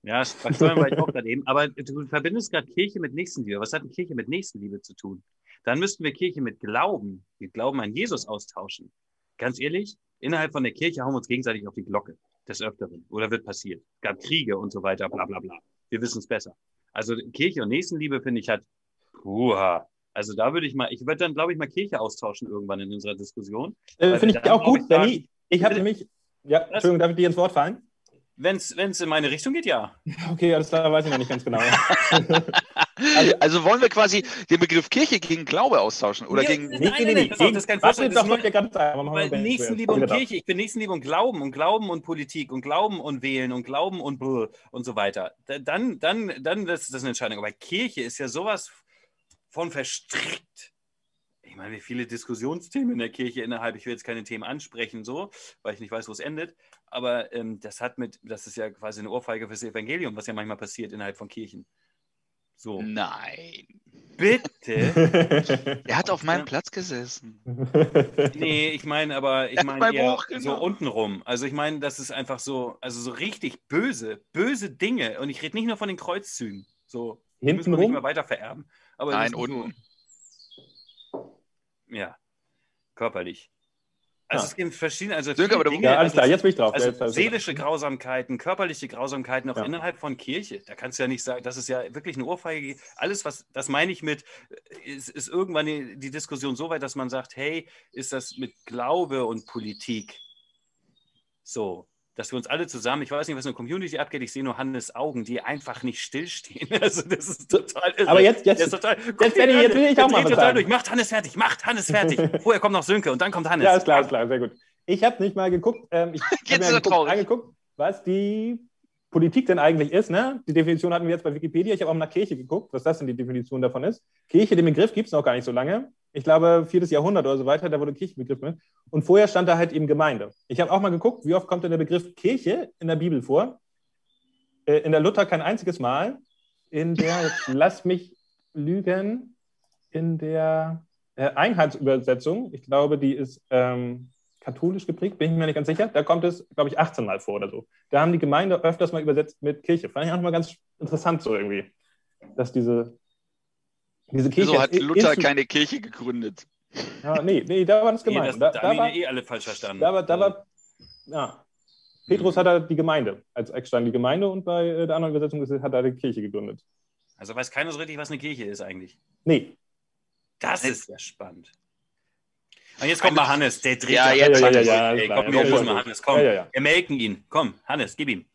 Ja, bei Steuern war ich auch gerade eben. Aber du verbindest gerade Kirche mit Nächstenliebe. Was hat denn Kirche mit Nächstenliebe zu tun? Dann müssten wir Kirche mit Glauben, mit Glauben an Jesus austauschen. ganz ehrlich, innerhalb von der Kirche hauen wir uns gegenseitig auf die Glocke des Öfteren. Oder wird passiert. Es gab Kriege und so weiter, bla bla bla. Wir wissen es besser. Also Kirche und Nächstenliebe, finde ich, hat, puha. Also da würde ich mal, ich würde dann, glaube ich, mal Kirche austauschen irgendwann in unserer Diskussion. Äh, Finde ich auch gut, ich, sagen. Ich habe nämlich. Ja, Entschuldigung, darf ich dir ins Wort fallen? Wenn es in meine Richtung geht, ja. Okay, alles klar, weiß ich noch nicht ganz genau. Also wollen wir quasi den Begriff Kirche gegen Glaube austauschen oder Ja, gegen. Nein, nein, nein, pass auf, das ist kein Was Vorschlag, das ist ganz Weil Nächstenliebe und Bitte. Kirche, ich bin Nächstenliebe und Glauben und Glauben und Politik und Glauben und Wählen und Glauben und Brr und so weiter. Da- Dann, dann, dann ist das eine Entscheidung. Aber Kirche ist ja sowas von verstrickt. Ich meine, wie viele Diskussionsthemen in der Kirche innerhalb, ich will jetzt keine Themen ansprechen, so, weil ich nicht weiß, wo es endet. Aber ähm, das hat mit, das ist ja quasi eine Ohrfeige fürs Evangelium, was ja manchmal passiert innerhalb von Kirchen. So, Nein. bitte. Er hat auf meinem Platz gesessen. Nee, ich meine aber, ich meine mein eher Buch so untenrum. Also ich meine, das ist einfach so, also so richtig böse, böse Dinge. Und ich rede nicht nur von den Kreuzzügen. So, die müssen wir nicht Hintenrum? mehr weiter vererben. Aber Nein, unten. Ja, körperlich. Also Ja. es gibt verschiedene, also Sönke, aber Dinge, Ja, alles also klar, jetzt bin ich drauf. also jetzt- seelische Grausamkeiten, körperliche Grausamkeiten auch Ja. innerhalb von Kirche. Da kannst du ja nicht sagen, das ist ja wirklich eine Ohrfeige. Alles, was, das meine ich mit, äh, ist, ist irgendwann die, die Diskussion so weit, dass man sagt, hey, ist das mit Glaube und Politik so, dass wir uns alle zusammen, ich weiß nicht, was in der Community abgeht, ich sehe nur Hannes Augen, die einfach nicht stillstehen. Also das ist total irre. Aber jetzt- jetzt- total, jetzt, Benni, jetzt will ich auch mal was sagen. durch. Macht Hannes fertig, macht Hannes fertig. Vorher kommt noch Sönke und dann kommt Hannes. Ja, ist klar, ist klar, sehr gut. Ich habe nicht mal geguckt, ähm, ich habe mir geguckt, angeguckt, was die Politik denn eigentlich ist. Ne? Die Definition hatten wir jetzt bei Wikipedia. Ich habe auch nach Kirche geguckt, was das denn die Definition davon ist. Kirche, den Begriff gibt es noch gar nicht so lange. Ich glaube, viertes Jahrhundert oder so weiter, da wurde Kirchenbegriff mit. Und vorher stand da halt eben Gemeinde. Ich habe auch mal geguckt, wie oft kommt denn der Begriff Kirche in der Bibel vor? Äh, in der Luther kein einziges Mal. In der, jetzt lass mich lügen, in der äh, Einheitsübersetzung, ich glaube, die ist ähm, katholisch geprägt, bin ich mir nicht ganz sicher. Da kommt es, glaube ich, 18 Mal vor oder so. Da haben die Gemeinde öfters mal übersetzt mit Kirche. Fand ich auch mal ganz interessant so irgendwie, dass diese, diese Kirche. Wieso hat Luther keine Kirche gegründet? Ja, nee, nee, da war das Nee, gemeint. das, da, da, da, haben war, wir eh alle falsch verstanden. da, war, da war, ja. Petrus hat da die Gemeinde als Eckstein die Gemeinde und bei äh, der anderen Übersetzung hat er die Kirche gegründet. Also weiß keiner so richtig, was eine Kirche ist eigentlich. Nee. Das ist ja spannend. Und jetzt kommt mal Hannes, der dreht Ja, ja, jetzt ja, hat ja, ja, ist komm, wir Ja, ja, mal Hannes, komm. Ja, ja, ja. Wir melken ihn. Komm, Hannes, gib ihm.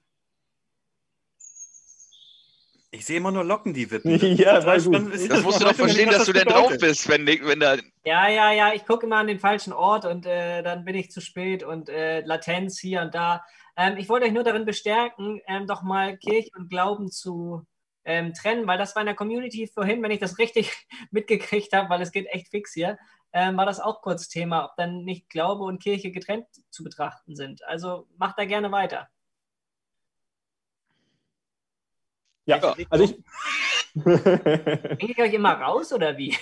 Ich sehe immer nur Locken, die wippen. Ja, gut. spannend. Das musst du doch verstehen, dass du das denn drauf bedeutet. bist, wenn, wenn da. Ja, ja, ja, ich gucke immer an den falschen Ort und äh, dann bin ich zu spät und äh, Latenz hier und da. Ähm, ich wollte euch nur darin bestärken, ähm, doch mal Kirche und Glauben zu ähm, trennen, weil das war in der Community vorhin, wenn ich das richtig mitgekriegt habe, weil es geht echt fix hier, ähm, war das auch kurz Thema, ob dann nicht Glaube und Kirche getrennt zu betrachten sind. Also macht da gerne weiter. Ja, also ich. Bringe ich euch immer raus oder wie?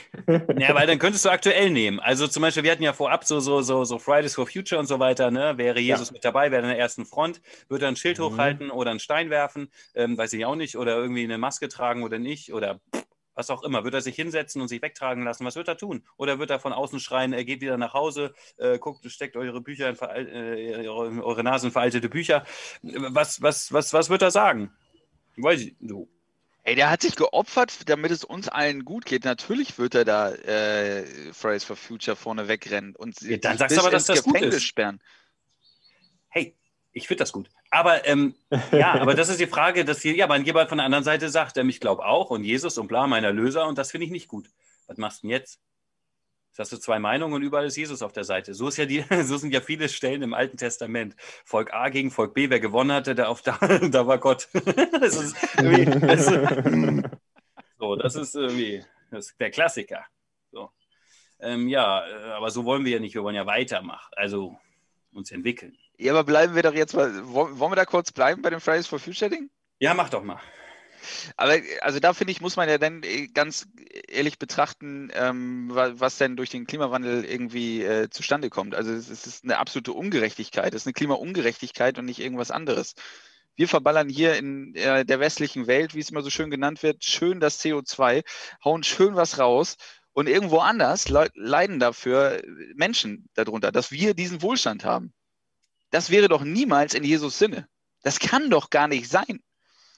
Ja, weil dann könntest du aktuell nehmen. Also zum Beispiel, wir hatten ja vorab so, so, so, so Fridays for Future und so weiter, ne? Wäre Jesus mit dabei, wäre in der ersten Front, würde er ein Schild Mhm. hochhalten oder einen Stein werfen, ähm, weiß ich auch nicht, oder irgendwie eine Maske tragen oder nicht, oder was auch immer. Wird er sich hinsetzen und sich wegtragen lassen? Was wird er tun? Oder wird er von außen schreien, er geht wieder nach Hause, äh, guckt, steckt eure Bücher in äh, eure, eure Nase in veraltete Bücher. Was, was, was, was wird er sagen? Weiß ich, du. Ey, der hat sich geopfert, damit es uns allen gut geht. Natürlich wird er da äh, Fridays for Future vorne wegrennen und Ja, dann sagst du aber, dass das gut Gefängnis ist. sperren. hey, ich finde das gut. Aber ähm, ja, aber das ist die Frage, dass hier, ja, man jemand von der anderen Seite sagt, ähm, ich glaube auch und Jesus und bla, mein Erlöser und das finde ich nicht gut. Was machst du denn jetzt? Jetzt hast du zwei Meinungen und überall ist Jesus auf der Seite. So, ist ja die, so sind ja viele Stellen im Alten Testament. Volk A gegen Volk B, wer gewonnen hatte, der auf da, da war Gott. das ist das ist, so, das ist irgendwie das ist der Klassiker. So. Ähm, ja, äh, aber so wollen wir ja nicht, wir wollen ja weitermachen, also uns entwickeln. Ja, aber bleiben wir doch jetzt mal. Wollen wollen wir da kurz bleiben bei dem Fridays for Future Ding? Ja, mach doch mal. Aber also da finde ich, muss man ja dann äh, ganz ehrlich betrachten, ähm, wa- was denn durch den Klimawandel irgendwie äh, zustande kommt. Also es, es ist eine absolute Ungerechtigkeit. Es ist eine Klimaungerechtigkeit und nicht irgendwas anderes. Wir verballern hier in äh, der westlichen Welt, wie es immer so schön genannt wird, schön das CO2, hauen schön was raus Und irgendwo anders le leiden dafür Menschen darunter, dass wir diesen Wohlstand haben. Das wäre doch niemals in Jesus Sinne. Das kann doch gar nicht sein.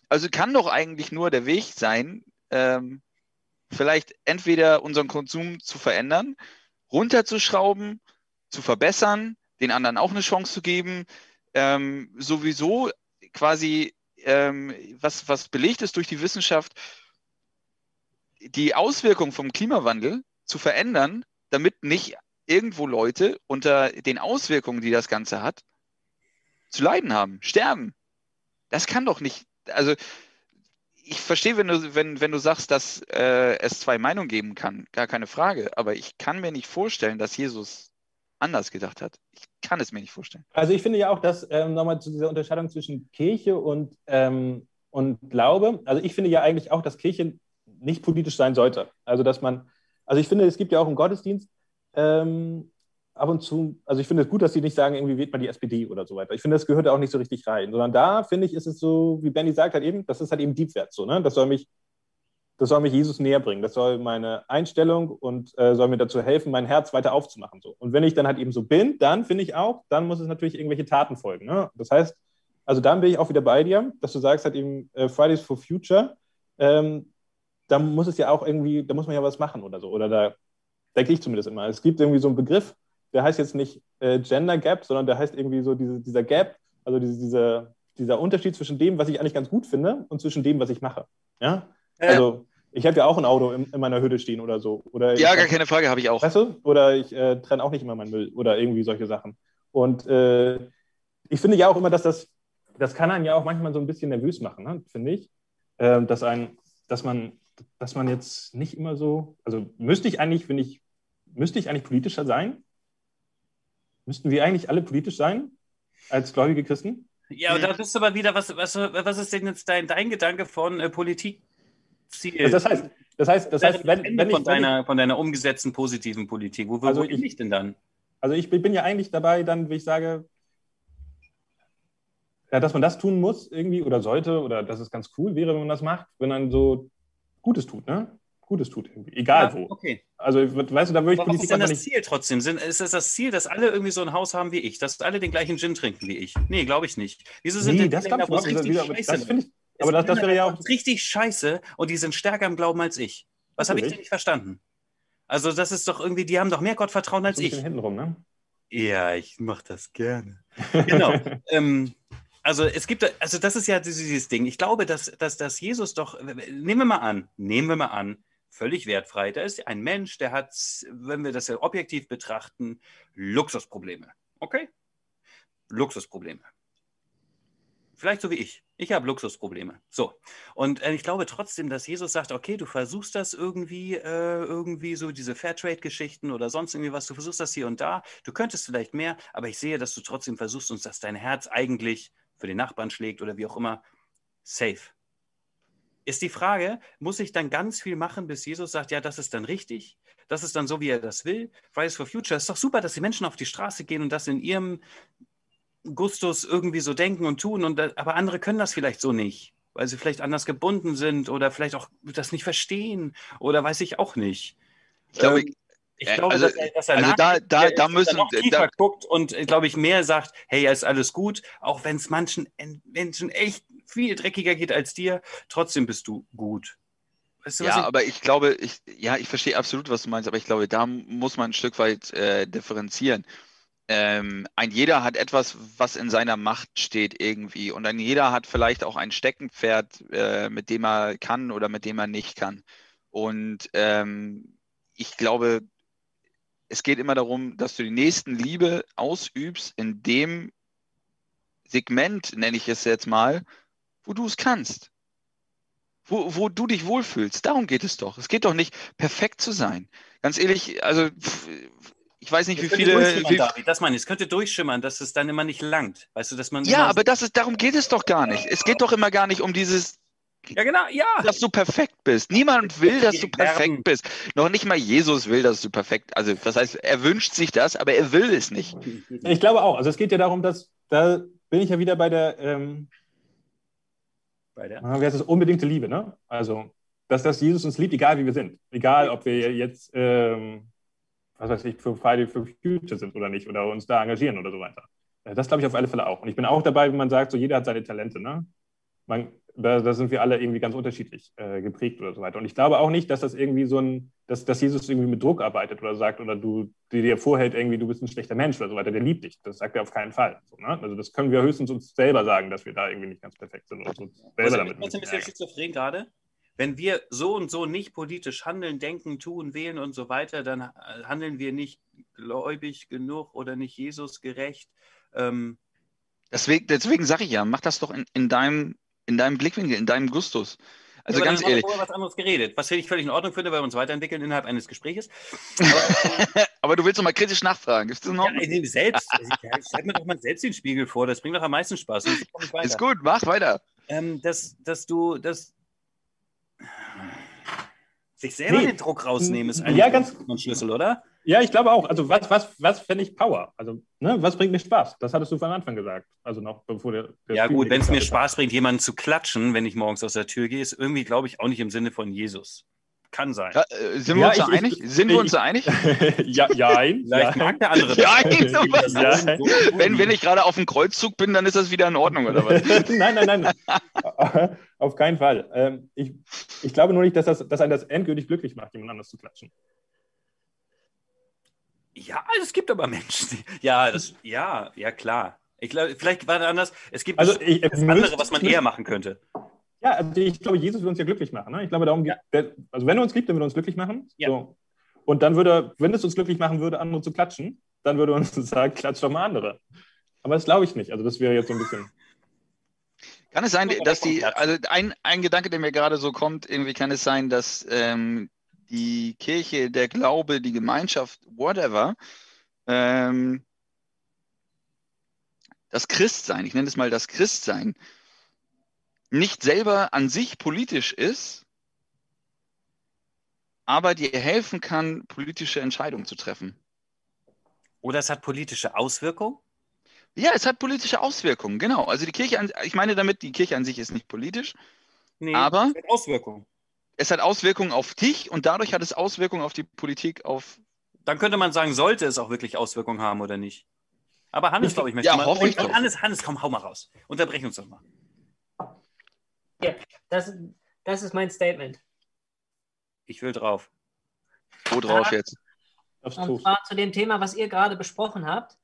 Also kann doch eigentlich nur der Weg sein, ähm, vielleicht entweder unseren Konsum zu verändern, runterzuschrauben, zu verbessern, den anderen auch eine Chance zu geben, ähm, sowieso quasi, ähm, was, was belegt ist durch die Wissenschaft, die Auswirkung vom Klimawandel zu verändern, damit nicht irgendwo Leute unter den Auswirkungen, die das Ganze hat, zu leiden haben, sterben. Das kann doch nicht, also ich verstehe, wenn du, wenn, wenn du sagst, dass äh, es zwei Meinungen geben kann, gar keine Frage, aber ich kann mir nicht vorstellen, dass Jesus anders gedacht hat. Ich kann es mir nicht vorstellen. Also ich finde ja auch, dass ähm, nochmal zu dieser Unterscheidung zwischen Kirche und, ähm, und Glaube, also ich finde ja eigentlich auch, dass Kirche nicht politisch sein sollte. Also dass man, also ich finde, es gibt ja auch im Gottesdienst ähm, ab und zu, also ich finde es gut, dass sie nicht sagen, irgendwie wählt man die SPD oder so weiter. Ich finde, das gehört auch nicht so richtig rein, sondern da finde ich, ist es so, wie Benny sagt halt eben, das ist halt eben diebwärts so, ne? Das soll mich, das soll mich Jesus näher bringen. Das soll meine Einstellung und äh, soll mir dazu helfen, mein Herz weiter aufzumachen. So. Und wenn ich dann halt eben so bin, dann finde ich auch, dann muss es natürlich irgendwelche Taten folgen. Ne? Das heißt, also dann bin ich auch wieder bei dir, dass du sagst halt eben äh, Fridays for Future, ähm, da muss es ja auch irgendwie, da muss man ja was machen oder so. Oder da denke ich zumindest immer. Es gibt irgendwie so einen Begriff, der heißt jetzt nicht äh, Gender Gap, sondern der heißt irgendwie so diese, dieser Gap, also diese, diese, dieser Unterschied zwischen dem, was ich eigentlich ganz gut finde und zwischen dem, was ich mache. Ja? Ja. Also ich habe ja auch ein Auto in, in meiner Hütte stehen oder so. Oder Ja, ich, gar keine Frage, habe ich auch. Weißt du? Oder ich äh, trenne auch nicht immer meinen Müll oder irgendwie solche Sachen. Und äh, ich finde ja auch immer, dass das, das kann einen ja auch manchmal so ein bisschen nervös machen, ne? finde ich. Ähm, dass, ein, dass, man, dass man jetzt nicht immer so, also müsste ich eigentlich, finde ich, müsste ich eigentlich politischer sein? Müssten wir eigentlich alle politisch sein als gläubige Christen? Ja, und da bist du aber wieder, was, was, was ist denn jetzt dein, dein Gedanke von äh, Politik? Also das heißt, das heißt, das heißt, wenn, wenn ich, von, deiner, von deiner umgesetzten positiven Politik, wo, wo Also wo ich- bin ich denn dann? Also ich bin ja eigentlich dabei, dann, wie ich sage, ja, dass man das tun muss irgendwie oder sollte oder dass es ganz cool wäre, wenn man das macht, wenn man so Gutes tut, ne? Gutes tut irgendwie, egal Ja, wo. Okay. Also weißt du, da würde ich Aber was ist Politik denn das nicht. Ziel trotzdem? Ist es das Ziel, dass alle irgendwie so ein Haus haben wie ich? Dass alle den gleichen Gin trinken wie ich? Nee, glaube ich nicht. Wieso sind Nee, denn das die glaube ich nicht. richtig Aber scheiße das ich, aber das, das wäre ja auch. richtig scheiße und die sind stärker im Glauben als ich. Was habe ich denn nicht verstanden? Also das ist doch irgendwie, die haben doch mehr Gottvertrauen als ich. hintenrum, ne? Ja, ich mache das gerne. Genau. ähm, also es gibt, also das ist ja dieses dieses Ding. Ich glaube, dass, dass, dass Jesus doch, nehmen wir mal an, nehmen wir mal an, völlig wertfrei. Da ist ein Mensch, der hat, wenn wir das ja objektiv betrachten, Luxusprobleme. Okay? Luxusprobleme. Vielleicht so wie ich. Ich habe Luxusprobleme. So. Und äh, ich glaube trotzdem, dass Jesus sagt, okay, du versuchst das irgendwie, äh, irgendwie so diese Fairtrade-Geschichten oder sonst irgendwie was, du versuchst das hier und da. Du könntest vielleicht mehr, aber ich sehe, dass du trotzdem versuchst und dass dein Herz eigentlich für den Nachbarn schlägt oder wie auch immer. Safe. Ist die Frage, muss ich dann ganz viel machen, bis Jesus sagt, ja, das ist dann richtig? Das ist dann so, wie er das will? Fridays for Future ist doch super, dass die Menschen auf die Straße gehen und das in ihrem Gustus irgendwie so denken und tun. Und, aber andere können das vielleicht so nicht, weil sie vielleicht anders gebunden sind oder vielleicht auch das nicht verstehen oder weiß ich auch nicht. Ich glaube, Ähm, ich äh, glaube, also- dass er, dass er also da- da- da müssen- noch tiefer da- guckt und, glaube ich, mehr sagt, hey, ist alles gut, auch wenn es manchen en- Menschen echt viel dreckiger geht als dir, trotzdem bist du gut. Weißt du, Ja, ich- aber ich glaube, ich, ja, ich verstehe absolut, was du meinst, aber ich glaube, da muss man ein Stück weit äh, differenzieren. Ähm, ein jeder hat etwas, was in seiner Macht steht irgendwie und ein jeder hat vielleicht auch ein Steckenpferd, äh, mit dem er kann oder mit dem er nicht kann. Und ähm, ich glaube, es geht immer darum, dass du die Nächstenliebe ausübst in dem Segment, nenne ich es jetzt mal, wo du es kannst wo, wo du dich wohlfühlst. Darum geht es doch. Es geht doch nicht, perfekt zu sein. Ganz ehrlich, also ich weiß nicht, Es wie viele. Wie, David, das meine ich. Es könnte durchschimmern, dass es dann immer nicht langt. Weißt du, dass man. ja, aber das ist, darum geht es doch gar nicht. Es geht doch immer gar nicht um dieses, Ja, genau, ja. dass du perfekt bist. Niemand will, dass du perfekt bist. Noch nicht mal Jesus will, dass du perfekt. Also, das heißt, er wünscht sich das, aber er will es nicht. Ich glaube auch. Also es geht ja darum, dass, da bin ich ja wieder bei der, ähm, Bei der- wie heißt es, unbedingte Liebe, ne? Also dass das Jesus uns liebt, egal wie wir sind. Egal, ob wir jetzt, ähm, was weiß ich, für Friday for Future sind oder nicht oder uns da engagieren oder so weiter. Das glaube ich auf alle Fälle auch. Und ich bin auch dabei, wenn man sagt, so jeder hat seine Talente. Ne? Man, da, da sind wir alle irgendwie ganz unterschiedlich äh, geprägt oder so weiter. Und ich glaube auch nicht, dass das irgendwie so ein, dass, dass Jesus irgendwie mit Druck arbeitet oder sagt oder du die dir vorhält, irgendwie, du bist ein schlechter Mensch oder so weiter. Der liebt dich. Das sagt er auf keinen Fall. So, ne? Also das können wir höchstens uns selber sagen, dass wir da irgendwie nicht ganz perfekt sind und uns selber Also, damit ich bin ein bisschen schizophren gerade. Wenn wir so und so nicht politisch handeln, denken, tun, wählen und so weiter, dann äh, handeln wir nicht gläubig genug oder nicht Jesus gerecht. Ähm, Deswegen, deswegen sage ich ja, mach das doch in, in, deinem, in deinem Blickwinkel, in deinem Gustus. Also aber ganz ehrlich, vorher was anderes geredet, was ich völlig in Ordnung finde, weil wir uns weiterentwickeln innerhalb eines Gespräches. aber du willst doch mal kritisch nachfragen. Ist das noch? Ja, ich nehme selbst. Also, ich- ja, Schreib mir doch mal selbst den Spiegel vor, das bringt doch am meisten Spaß. ich. Ist gut, mach weiter. ähm, dass, dass du das sich selber Nee. den Druck rausnehmen, ist eigentlich Ja, ganz- ein Schlüssel, oder? Ja, ich glaube auch. Also was, was, was fände ich Power? Also, ne, was bringt mir Spaß? Das hattest du von Anfang gesagt. Also noch bevor der, der Ja Stream gut, wenn es mir gestartet hat. Spaß bringt, jemanden zu klatschen, wenn ich morgens aus der Tür gehe, ist irgendwie, glaube ich, auch nicht im Sinne von Jesus. Kann sein. Ja, äh, sind wir Ja, uns da ich- ich- einig? Sind wir uns da einig? ja, jein, Vielleicht ja. mag der andere Das ist Ja. Wenn, wenn ich gerade auf dem Kreuzzug bin, dann ist das wieder in Ordnung, oder was? nein, nein, nein. Auf keinen Fall. Ähm, ich, ich glaube nur nicht, dass, das, dass einen das endgültig glücklich macht, jemand anders zu klatschen. Ja, es gibt aber Menschen, die. Ja, das, ja, ja, klar. Ich glaube, vielleicht war das anders. Es gibt Also ich, das andere, was man eher machen könnte. Ja, also ich glaube, Jesus will uns ja glücklich machen. Ne? Ich glaube, darum geht der, Also wenn er uns liebt, dann würde er uns glücklich machen. Ja. So. Und dann würde er, wenn es uns glücklich machen würde, andere zu klatschen, dann würde er uns sagen, klatsch doch mal andere. Aber das glaube ich nicht. Also das wäre jetzt so ein bisschen. Kann es sein, dass die, also ein, ein Gedanke, der mir gerade so kommt, irgendwie kann es sein, dass ähm, die Kirche, der Glaube, die Gemeinschaft, whatever, ähm, das Christsein, ich nenne es mal das Christsein, nicht selber an sich politisch ist, aber dir helfen kann, politische Entscheidungen zu treffen. Oder es hat politische Auswirkungen. Ja, es hat politische Auswirkungen, genau. Also die Kirche, an, ich meine damit, die Kirche an sich ist nicht politisch, Nee, Aber- es hat Auswirkungen. es hat Auswirkungen auf dich und dadurch hat es Auswirkungen auf die Politik, auf. Dann könnte man sagen, sollte es auch wirklich Auswirkungen haben oder nicht. Aber Hannes, glaube ich, möchte ja, mal. hoffe ich und, und doch. Hannes, Hannes, komm, hau mal raus. Unterbrech uns doch mal. Das, das ist mein Statement. Ich will drauf. Wo drauf jetzt? Aufs Und zwar zu dem Thema, was ihr gerade besprochen habt,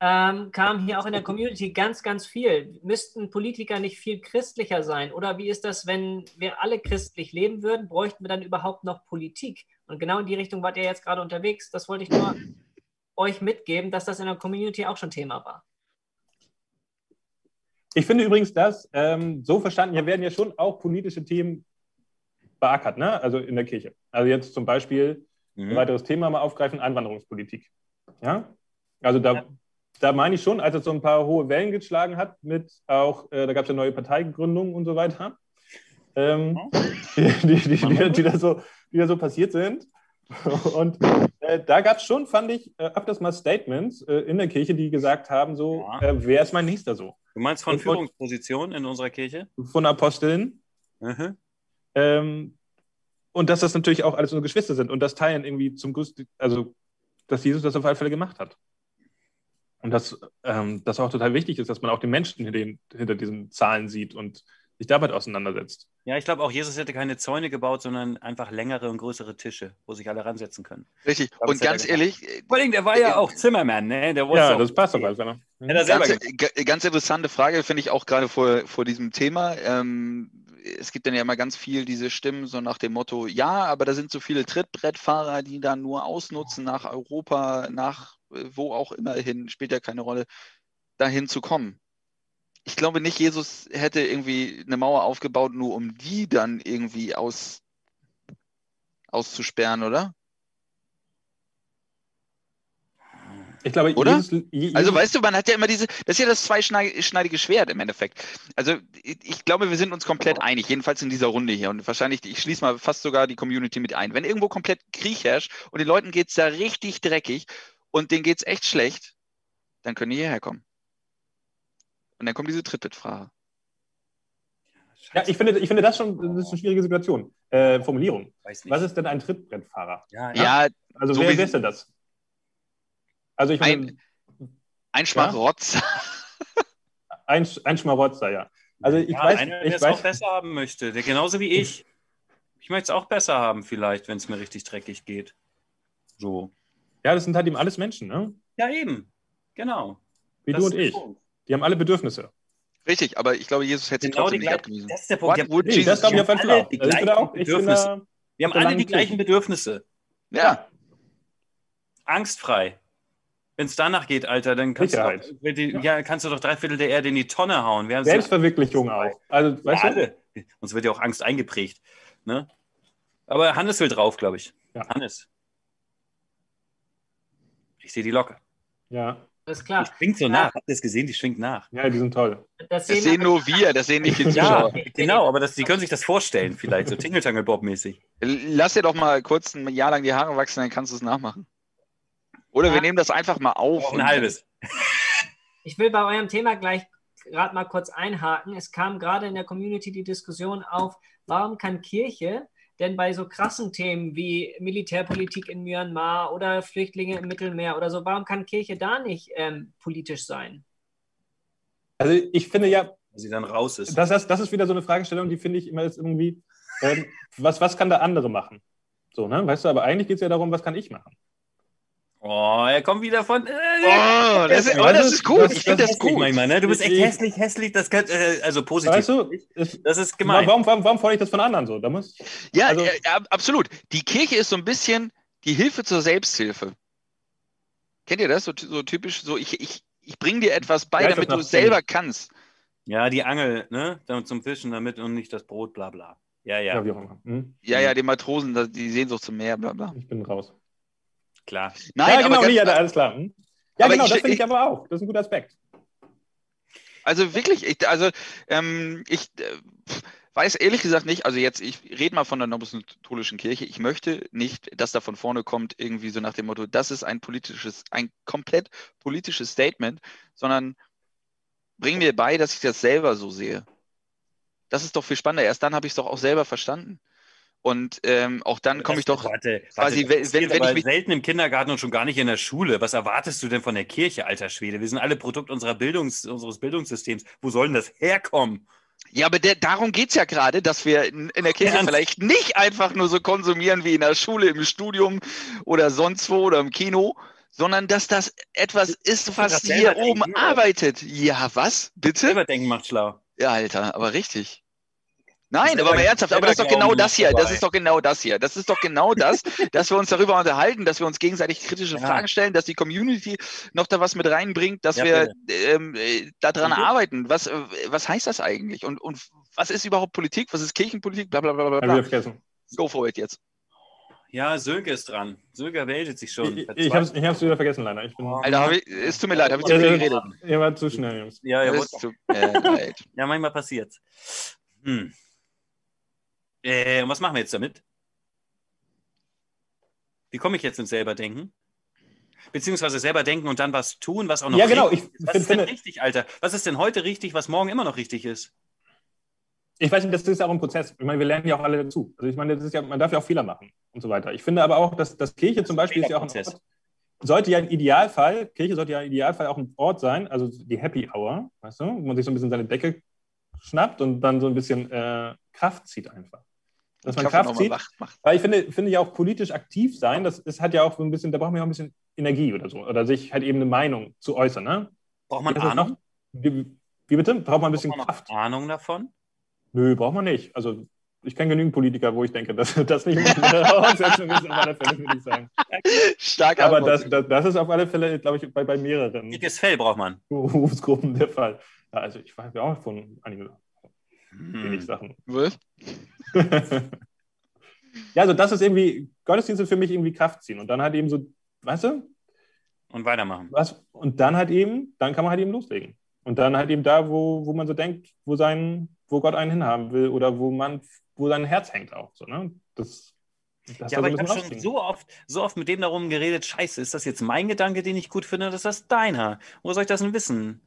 ähm, kam hier auch in der Community ganz, ganz viel. Müssten Politiker nicht viel christlicher sein? Oder wie ist das, wenn wir alle christlich leben würden, bräuchten wir dann überhaupt noch Politik? Und genau in die Richtung wart ihr jetzt gerade unterwegs. Das wollte ich nur euch mitgeben, dass das in der Community auch schon Thema war. Ich finde übrigens, dass ähm, so verstanden, hier werden ja schon auch politische Themen beackert, ne? also in der Kirche. Also jetzt zum Beispiel Mhm. ein weiteres Thema mal aufgreifen, Einwanderungspolitik. Ja? Also da, Ja. da meine ich schon, als es so ein paar hohe Wellen geschlagen hat, mit auch, äh, da gab es ja neue Parteigründungen und so weiter, ähm, die, die, die, die, die, da so, die da so passiert sind. Und äh, da gab es schon, fand ich, äh, öfters mal Statements äh, in der Kirche, die gesagt haben, so, Ja. äh, wer ist mein Nächster so? Du meinst von Führungspositionen in unserer Kirche? Von Aposteln. Mhm. Ähm, und dass das natürlich auch alles unsere Geschwister sind und das Teilen irgendwie zum Gusto, also dass Jesus das auf alle Fälle gemacht hat. Und dass ähm, das auch total wichtig ist, dass man auch den Menschen hinter, den, hinter diesen Zahlen sieht und sich damit auseinandersetzt. Ja, ich glaube auch, Jesus hätte keine Zäune gebaut, sondern einfach längere und größere Tische, wo sich alle ransetzen können. Richtig. Aber Und ganz gemacht. ehrlich, äh, Vor allem, der war ja auch Zimmermann, ne? Der wusste Ja, auch- das passt er selber ganz, ganz interessante Frage finde ich auch gerade vor, vor diesem Thema. Ähm, es gibt dann ja immer ganz viel diese Stimmen so nach dem Motto, ja, aber da sind so viele Trittbrettfahrer, die dann nur ausnutzen, nach Europa, nach äh, wo auch immer hin, spielt ja keine Rolle, dahin zu kommen. Ich glaube nicht, Jesus hätte irgendwie eine Mauer aufgebaut, nur um die dann irgendwie aus, auszusperren, oder? Ich glaube, Oder? Jesus, Je- Also weißt du, man hat ja immer diese, das ist ja das zweischneidige Schwert im Endeffekt. Also ich ich glaube, wir sind uns komplett einig, jedenfalls in dieser Runde hier. Und wahrscheinlich, ich schließe mal fast sogar die Community mit ein. Wenn irgendwo komplett Krieg herrscht und den Leuten geht es da richtig dreckig und denen geht es echt schlecht, dann können die hierher kommen. Und dann kommt diese Trittbrettfahrer. Ja, ich finde, ich finde das schon das ist eine schwierige Situation. Äh, Formulierung. Weiß nicht. Was ist denn ein Trittbrettfahrer? ja, Ja, Also So wer, ist denn das? Also ich meine, ein, ein Schmarotz. ein, ein Schmarotzer, ja. Also ich ja, weiß, einer, der ich es auch weiß, besser haben möchte. Der genauso wie ich. Ich möchte es auch besser haben, vielleicht, wenn es mir richtig dreckig geht. So. ja, das sind halt eben alles Menschen, ne? Ja, eben. Genau. Wie Das du und ich. Punkt. Die haben alle Bedürfnisse. Richtig, aber ich glaube, Jesus hätte sie Genau trotzdem die nicht abgewiesen. Das ist der Punkt. What Nee, Jesus das glaube ich auf jeden Fall auch. die Also auch, Bedürfnisse. da, Wir haben alle die gleichen. Bedürfnisse. Ja, Angstfrei. Wenn es danach geht, Alter, dann kannst Sicherheit. du, doch, die, ja. kannst du doch drei Viertel der Erde in die Tonne hauen. Sie- Selbstverwirklichung auch. Also, ja, weißt du? alle. Uns wird ja auch Angst eingeprägt. Ne? Aber Hannes will drauf, glaube ich. Ja. Hannes. Ich sehe die Locke. Ja. Das ist Die klar. schwingt so Ja. nach. Habt ihr es gesehen? Die schwingt nach. ja, die sind toll. Das das sehen nur wir, das sehen nicht die Ja, Zuschauer. genau, aber das, die können sich das vorstellen, vielleicht, so Tingeltangel-Bob-mäßig. Lass dir doch mal kurz ein Jahr lang die Haare wachsen, dann kannst du es nachmachen. Oder wir Ja. nehmen das einfach mal auf. Ein halbes. Ich will bei eurem Thema gleich gerade mal kurz einhaken. Es kam gerade in der Community die Diskussion auf, warum kann Kirche denn bei so krassen Themen wie Militärpolitik in Myanmar oder Flüchtlinge im Mittelmeer oder so, warum kann Kirche da nicht ähm, politisch sein? Also ich finde ja, Wenn sie dann raus ist. das, das, das ist wieder so eine Fragestellung, die finde ich immer ist irgendwie, ähm, was, was kann der andere machen? So, ne? Weißt du, aber eigentlich geht es ja darum, was kann ich machen? Oh, er kommt wieder von. Äh, Oh, das ist, oh, Das das ist- gut. das- Ich finde das hässlich gut. manchmal, ne? Du bist echt Ich- hässlich, hässlich. Das kann, äh, also positiv. Weißt du, Das ist gemein. warum, warum, warum fordere ich das von anderen so? Da muss, Ja, Also- ja, ja, absolut. Die Kirche ist so ein bisschen die Hilfe zur Selbsthilfe. Kennt ihr das? So, so typisch, so ich, ich, ich bringe dir etwas bei, damit du das es selber kannst. Ja, die Angel, ne? Damit zum Fischen damit und nicht das Brot, bla bla. Ja, ja, ja, wie auch immer. Hm? Ja, ja, die Matrosen, das- die Sehnsucht zum Meer, bla bla. Ich bin raus. Klar. Nein, ja, genau, aber nee, ja, alles klar. Hm? Ja, genau, ich- das finde ich ich- aber auch. Das ist ein guter Aspekt. also wirklich, ich, also ähm, ich äh, weiß ehrlich gesagt nicht, also jetzt, ich rede mal von der apostolischen Kirche, ich möchte nicht, dass da von vorne kommt, irgendwie so nach dem Motto, das ist ein politisches, ein komplett politisches Statement, sondern bring mir bei, dass ich das selber so sehe. Das ist doch viel spannender. Erst dann habe ich es doch auch selber verstanden. Und ähm, auch dann komme ich doch. Warte, quasi, warte, wenn- wenn- ich mich- selten im Kindergarten und schon gar nicht in der Schule. Was erwartest du denn von der Kirche, alter Schwede? Wir sind alle Produkt unserer Bildungs, unseres Bildungssystems. Wo soll denn das herkommen? Ja, aber der, darum geht es ja gerade, dass wir in, in der Kirche Ernst? vielleicht nicht einfach nur so konsumieren wie in der Schule, im Studium oder sonst wo oder im Kino, sondern dass das etwas ist, was hier oben arbeitet. Ja, was? Bitte? Selber denken macht schlau. Ja, Alter, aber richtig. Nein, aber mal ernsthaft, aber das ist doch genau das hier. Das ist doch genau das hier. Das ist doch genau das, dass wir uns darüber unterhalten, dass wir uns gegenseitig kritische Ja. Fragen stellen, dass die Community noch da was mit reinbringt, dass Ja, wir ähm, äh, daran arbeiten. Was, äh, was heißt das eigentlich? Und, und was ist überhaupt Politik? Was ist Kirchenpolitik? Bla bla bla bla. Hab ich bla. wieder vergessen. Go for it jetzt. Ja, Sönke ist dran. Sönke meldet sich schon. Ich, ich habe es wieder vergessen, leider. Ich bin, Alter, hab ich, es tut mir leid, habe ich zu Ja, viel ja. geredet. Ihr wart zu schnell, Jungs. Ja, ja, Es tut mir leid. ja manchmal passiert. Hm. Äh, und was machen wir jetzt damit? Wie komme ich jetzt ins selber denken? Beziehungsweise selber denken und dann was tun, was auch noch Ja, genau, ich ist. Was ist denn finde- richtig, Alter? Was ist denn heute richtig, was morgen immer noch richtig ist? Ich weiß nicht, das ist ja auch ein Prozess. Ich meine, wir lernen ja auch alle dazu. Also ich meine, das ist ja, man darf ja auch Fehler machen und so weiter. Ich finde aber auch, dass, dass Kirche zum Beispiel ist ja auch ein. Ort, sollte ja im Idealfall, Kirche sollte ja im Idealfall auch ein Ort sein, also die Happy Hour, weißt du, wo man sich so ein bisschen seine Decke schnappt und dann so ein bisschen äh, Kraft zieht einfach. Dass man Kraft zieht, weil ich finde, finde ja auch politisch aktiv sein, das ist, hat ja auch so ein bisschen, da braucht man ja auch ein bisschen Energie oder so. Oder sich halt eben eine Meinung zu äußern. Ne? Braucht man Ahnung? noch? Wie, wie bitte? Braucht man ein bisschen Braucht man Kraft? Ahnung davon? Nö, braucht man nicht. Also ich kenne genügend Politiker, wo ich denke, dass das nicht unbedingt eine Voraussetzung ist, auf alle Fälle, würde ich sagen. Stark Aber das, das, das ist auf alle Fälle, glaube ich, bei, bei mehreren Dickes Fell braucht man. Berufsgruppen der Fall. Ja, also ich weiß ja auch von einigen Hm. wenig Sachen. Was? ja, also das ist irgendwie, Gottesdienste für mich irgendwie Kraft ziehen und dann halt eben so, weißt du, Und weitermachen. was, und dann halt eben, dann kann man halt eben loslegen. Und dann halt eben da, wo, wo man so denkt, wo sein, wo Gott einen hinhaben will oder wo man, wo sein Herz hängt auch. So, ne? Das, Ja, aber ich habe schon so oft, so oft mit dem darum geredet, scheiße, ist das jetzt mein Gedanke, den ich gut finde, oder ist das deiner? Wo soll ich das denn wissen?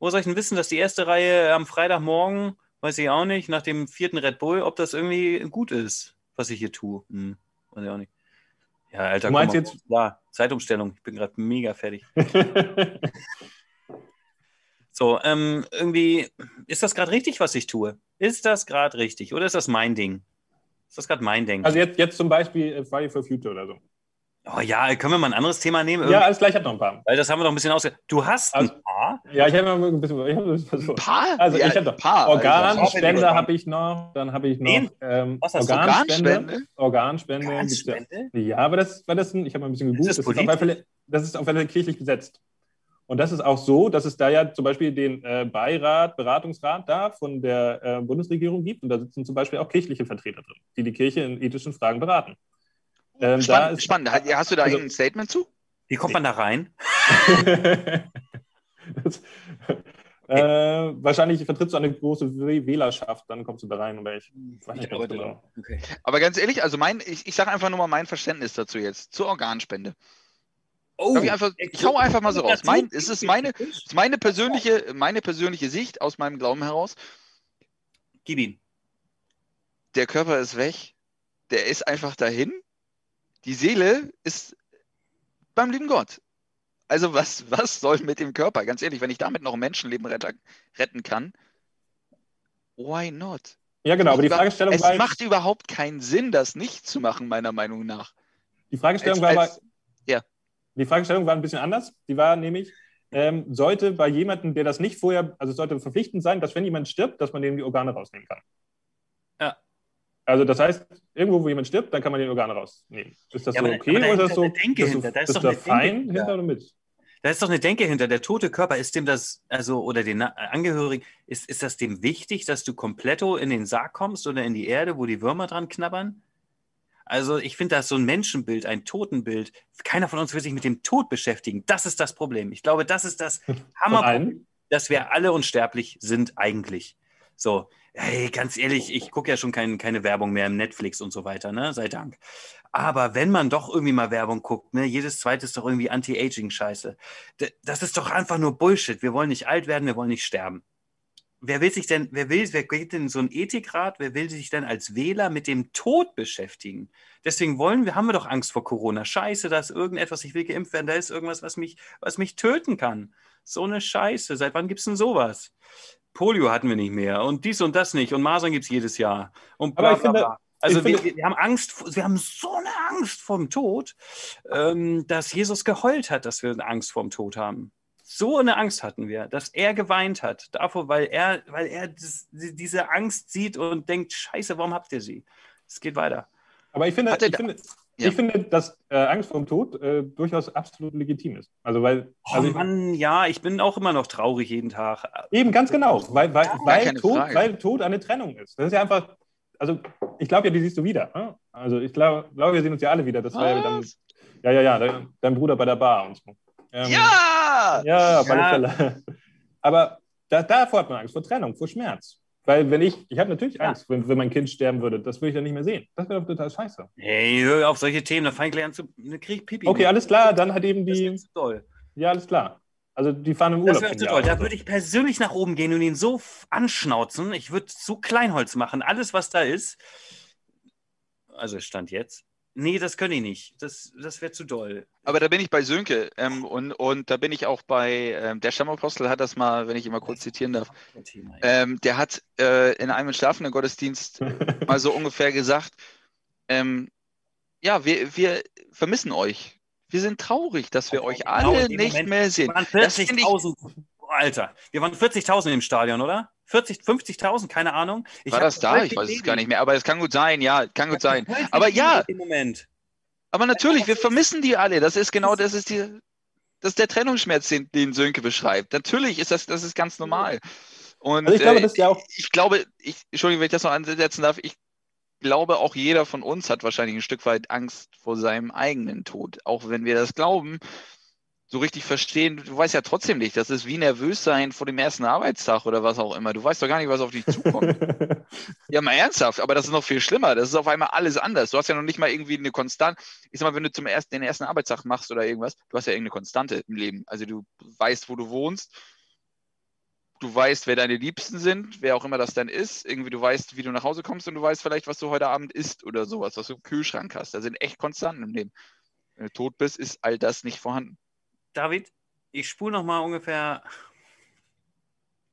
Wo soll ich denn wissen, dass die erste Reihe am Freitagmorgen Weiß ich auch nicht, nach dem vierten Red Bull, ob das irgendwie gut ist, was ich hier tue. Hm, weiß ich auch nicht. Ja, Alter, Du meinst jetzt- Ja, Zeitumstellung. Ich bin gerade mega fertig. So, ähm, irgendwie, ist das gerade richtig, was ich tue? Ist das gerade richtig? Oder ist das mein Ding? Ist das gerade mein Ding? also jetzt, jetzt zum Beispiel äh, Friday for Future oder so. Oh ja, können wir mal ein anderes Thema nehmen? Ja, Irgendwie? alles gleich, ich hab noch ein paar. Weil das haben wir doch ein bisschen ausge... Du hast Also- ein paar? Ja, ich habe noch ein bisschen, ich hab noch ein bisschen was Paar? Also Ja, ich habe noch Paar. Organspende Also- habe ich noch, dann habe ich noch ähm, Was hast? Organspende. Organspende? Organspende. Organspende? Ja, aber das, weil das, ich habe mal ein bisschen gegoogelt, Ist das, das ist auf alle Fälle, das ist auf alle Fälle kirchlich besetzt. Und das ist auch so, dass es da ja zum Beispiel den äh, Beirat, Beratungsrat da von der äh, Bundesregierung gibt. Und da sitzen zum Beispiel auch kirchliche Vertreter drin, die die Kirche in ethischen Fragen beraten. Ähm, da Spannend, ist- spannend. Hast hast du da Also- irgendein Statement zu? Wie kommt man da rein? das, äh, wahrscheinlich vertrittst du eine große Wäh- Wählerschaft, dann kommst du da rein. Oder ich weiß nicht ganz genau. Okay. Aber ganz ehrlich, also mein, ich, ich sage einfach nur mal mein Verständnis dazu jetzt, zur Organspende. Oh, ich, einfach, ich hau einfach mal so raus. Mein, es ist meine, es ist meine, persönliche, meine persönliche Sicht aus meinem Glauben heraus. Gib ihn. Der Körper ist weg. Der ist einfach dahin. Die Seele ist beim lieben Gott. Also was, was soll mit dem Körper? Ganz ehrlich, wenn ich damit noch ein Menschenleben retten, retten kann, why not? Ja, genau, aber die Fragestellung es war, jetzt- macht überhaupt keinen Sinn, das nicht zu machen, meiner Meinung nach. die Fragestellung als- war als- aber, ja. die Fragestellung war ein bisschen anders. Die war nämlich, ähm, sollte bei jemandem, der das nicht vorher, also es sollte verpflichtend sein, dass wenn jemand stirbt, dass man dem die Organe rausnehmen kann. Also das heißt, irgendwo, wo jemand stirbt, dann kann man die Organe rausnehmen. Ist das Ja, so okay oder ist ist das so, eine Denke du, hinter, da ist bist doch da eine Denke fein hinter. oder mit? Da ist doch eine Denke hinter. Der tote Körper, ist dem das, also, oder den Angehörigen, ist, ist das dem wichtig, dass du kompletto in den Sarg kommst oder in die Erde, wo die Würmer dran knabbern? Also, ich finde, das ist so ein Menschenbild, ein Totenbild. Keiner von uns will sich mit dem Tod beschäftigen. Das ist das Problem. Ich glaube, das ist das Hammerproblem, dass wir alle unsterblich sind eigentlich. So, hey, ganz ehrlich, ich gucke ja schon kein, keine Werbung mehr im Netflix und so weiter, ne? Sei Dank. Aber wenn man doch irgendwie mal Werbung guckt, ne, jedes zweite ist doch irgendwie Anti-Aging-Scheiße. Das ist doch einfach nur Bullshit. Wir wollen nicht alt werden, wir wollen nicht sterben. Wer will sich denn, wer will, wer geht denn in so ein Ethikrat, wer will sich denn als Wähler mit dem Tod beschäftigen? Deswegen wollen wir, haben wir doch Angst vor Corona. Scheiße, da ist irgendetwas, ich will geimpft werden, da ist irgendwas, was mich, was mich töten kann. So eine Scheiße. Seit wann gibt's denn sowas? Polio hatten wir nicht mehr und dies und das nicht und Masern gibt's jedes Jahr. Und bla, Aber ich bla, finde- bla. Also ich wir, finde- wir haben Angst, vor- wir haben so eine Angst vor dem Tod, ähm, dass Jesus geheult hat, dass wir eine Angst vor dem Tod haben. So eine Angst hatten wir, dass er geweint hat, davor, weil er, weil er das, die- diese Angst sieht und denkt, Scheiße, warum habt ihr sie? Es geht weiter. Aber ich finde, er ich finde, Ja. ich finde dass äh, Angst vor dem Tod äh, durchaus absolut legitim ist. Also weil, Oh also ich, Mann, ja, ich bin auch immer noch traurig jeden Tag. eben ganz genau, weil, weil, weil, keine Tod, Frage. weil Tod eine Trennung ist. Das ist ja einfach, also ich glaube ja, die siehst du wieder. Ne? Also ich glaube, glaub, wir sehen uns ja alle wieder. Das war ja dann, Was? ja, ja, ja, dein, dein Bruder bei der Bar und so. Ähm, Ja! Ja, auf alle Ja. Fälle. Aber da, davor hat man Angst, vor Trennung, vor Schmerz. Weil wenn ich, ich habe natürlich Ja. Angst, wenn, wenn mein Kind sterben würde, das würde ich dann nicht mehr sehen. Das wäre doch total scheiße. Hey, hör auf solche Themen, da fange ich gleich an zu. Ne, krieg ich Pipi. Okay, alles klar, dann hat eben Das die, ist zu doll. ja, alles klar. Also die fahren im Das Urlaub. wäre Jahr doll. oder Da so. würde ich persönlich nach oben gehen und ihn so anschnauzen. Ich würde so Kleinholz machen. Alles, was da ist. Also Stand jetzt. Nee, das könnte ich nicht. Das, das wäre zu doll. Aber da bin ich bei Sönke ähm, und, und da bin ich auch bei, ähm, der Stammapostel hat das mal, wenn ich ihn mal kurz zitieren darf, ähm, der hat äh, in einem schlafenden Gottesdienst mal so ungefähr gesagt, ähm, ja, wir, wir vermissen euch. Wir sind traurig, dass wir euch Genau alle nicht Moment mehr sehen. Wir waren Das finde ich- 40.000. Alter, wir waren 40.000 im Stadion, oder? 40, 50.000, keine Ahnung. Ich War das da? Ich weiß es gar nicht mehr, aber es kann gut sein, ja, kann gut sein. Aber ja, Im Moment. aber natürlich, wir vermissen die alle. Das ist genau, das ist die, das ist der Trennungsschmerz, den, den Sönke beschreibt. Natürlich ist das, das ist ganz normal. Und Also ich glaube, äh, das ist ja auch, ich glaube, ich, Entschuldigung, wenn ich das noch ansetzen darf, ich glaube, auch jeder von uns hat wahrscheinlich ein Stück weit Angst vor seinem eigenen Tod. Auch wenn wir das glauben, so richtig verstehen, du weißt ja trotzdem nicht, das ist wie nervös sein vor dem ersten Arbeitstag oder was auch immer. Du weißt doch gar nicht, was auf dich zukommt. ja, mal ernsthaft, aber das ist noch viel schlimmer. Das ist auf einmal alles anders. Du hast ja noch nicht mal irgendwie eine Konstante. Ich sag mal, wenn du zum ersten, den ersten Arbeitstag machst oder irgendwas, du hast ja irgendeine Konstante im Leben. Also du weißt, wo du wohnst, du weißt, wer deine Liebsten sind, wer auch immer das dann ist. Irgendwie du weißt, wie du nach Hause kommst und du weißt vielleicht, was du heute Abend isst oder sowas, was du im Kühlschrank hast. Da sind echt Konstanten im Leben. Wenn du tot bist, ist all das nicht vorhanden. David, ich spule noch mal ungefähr.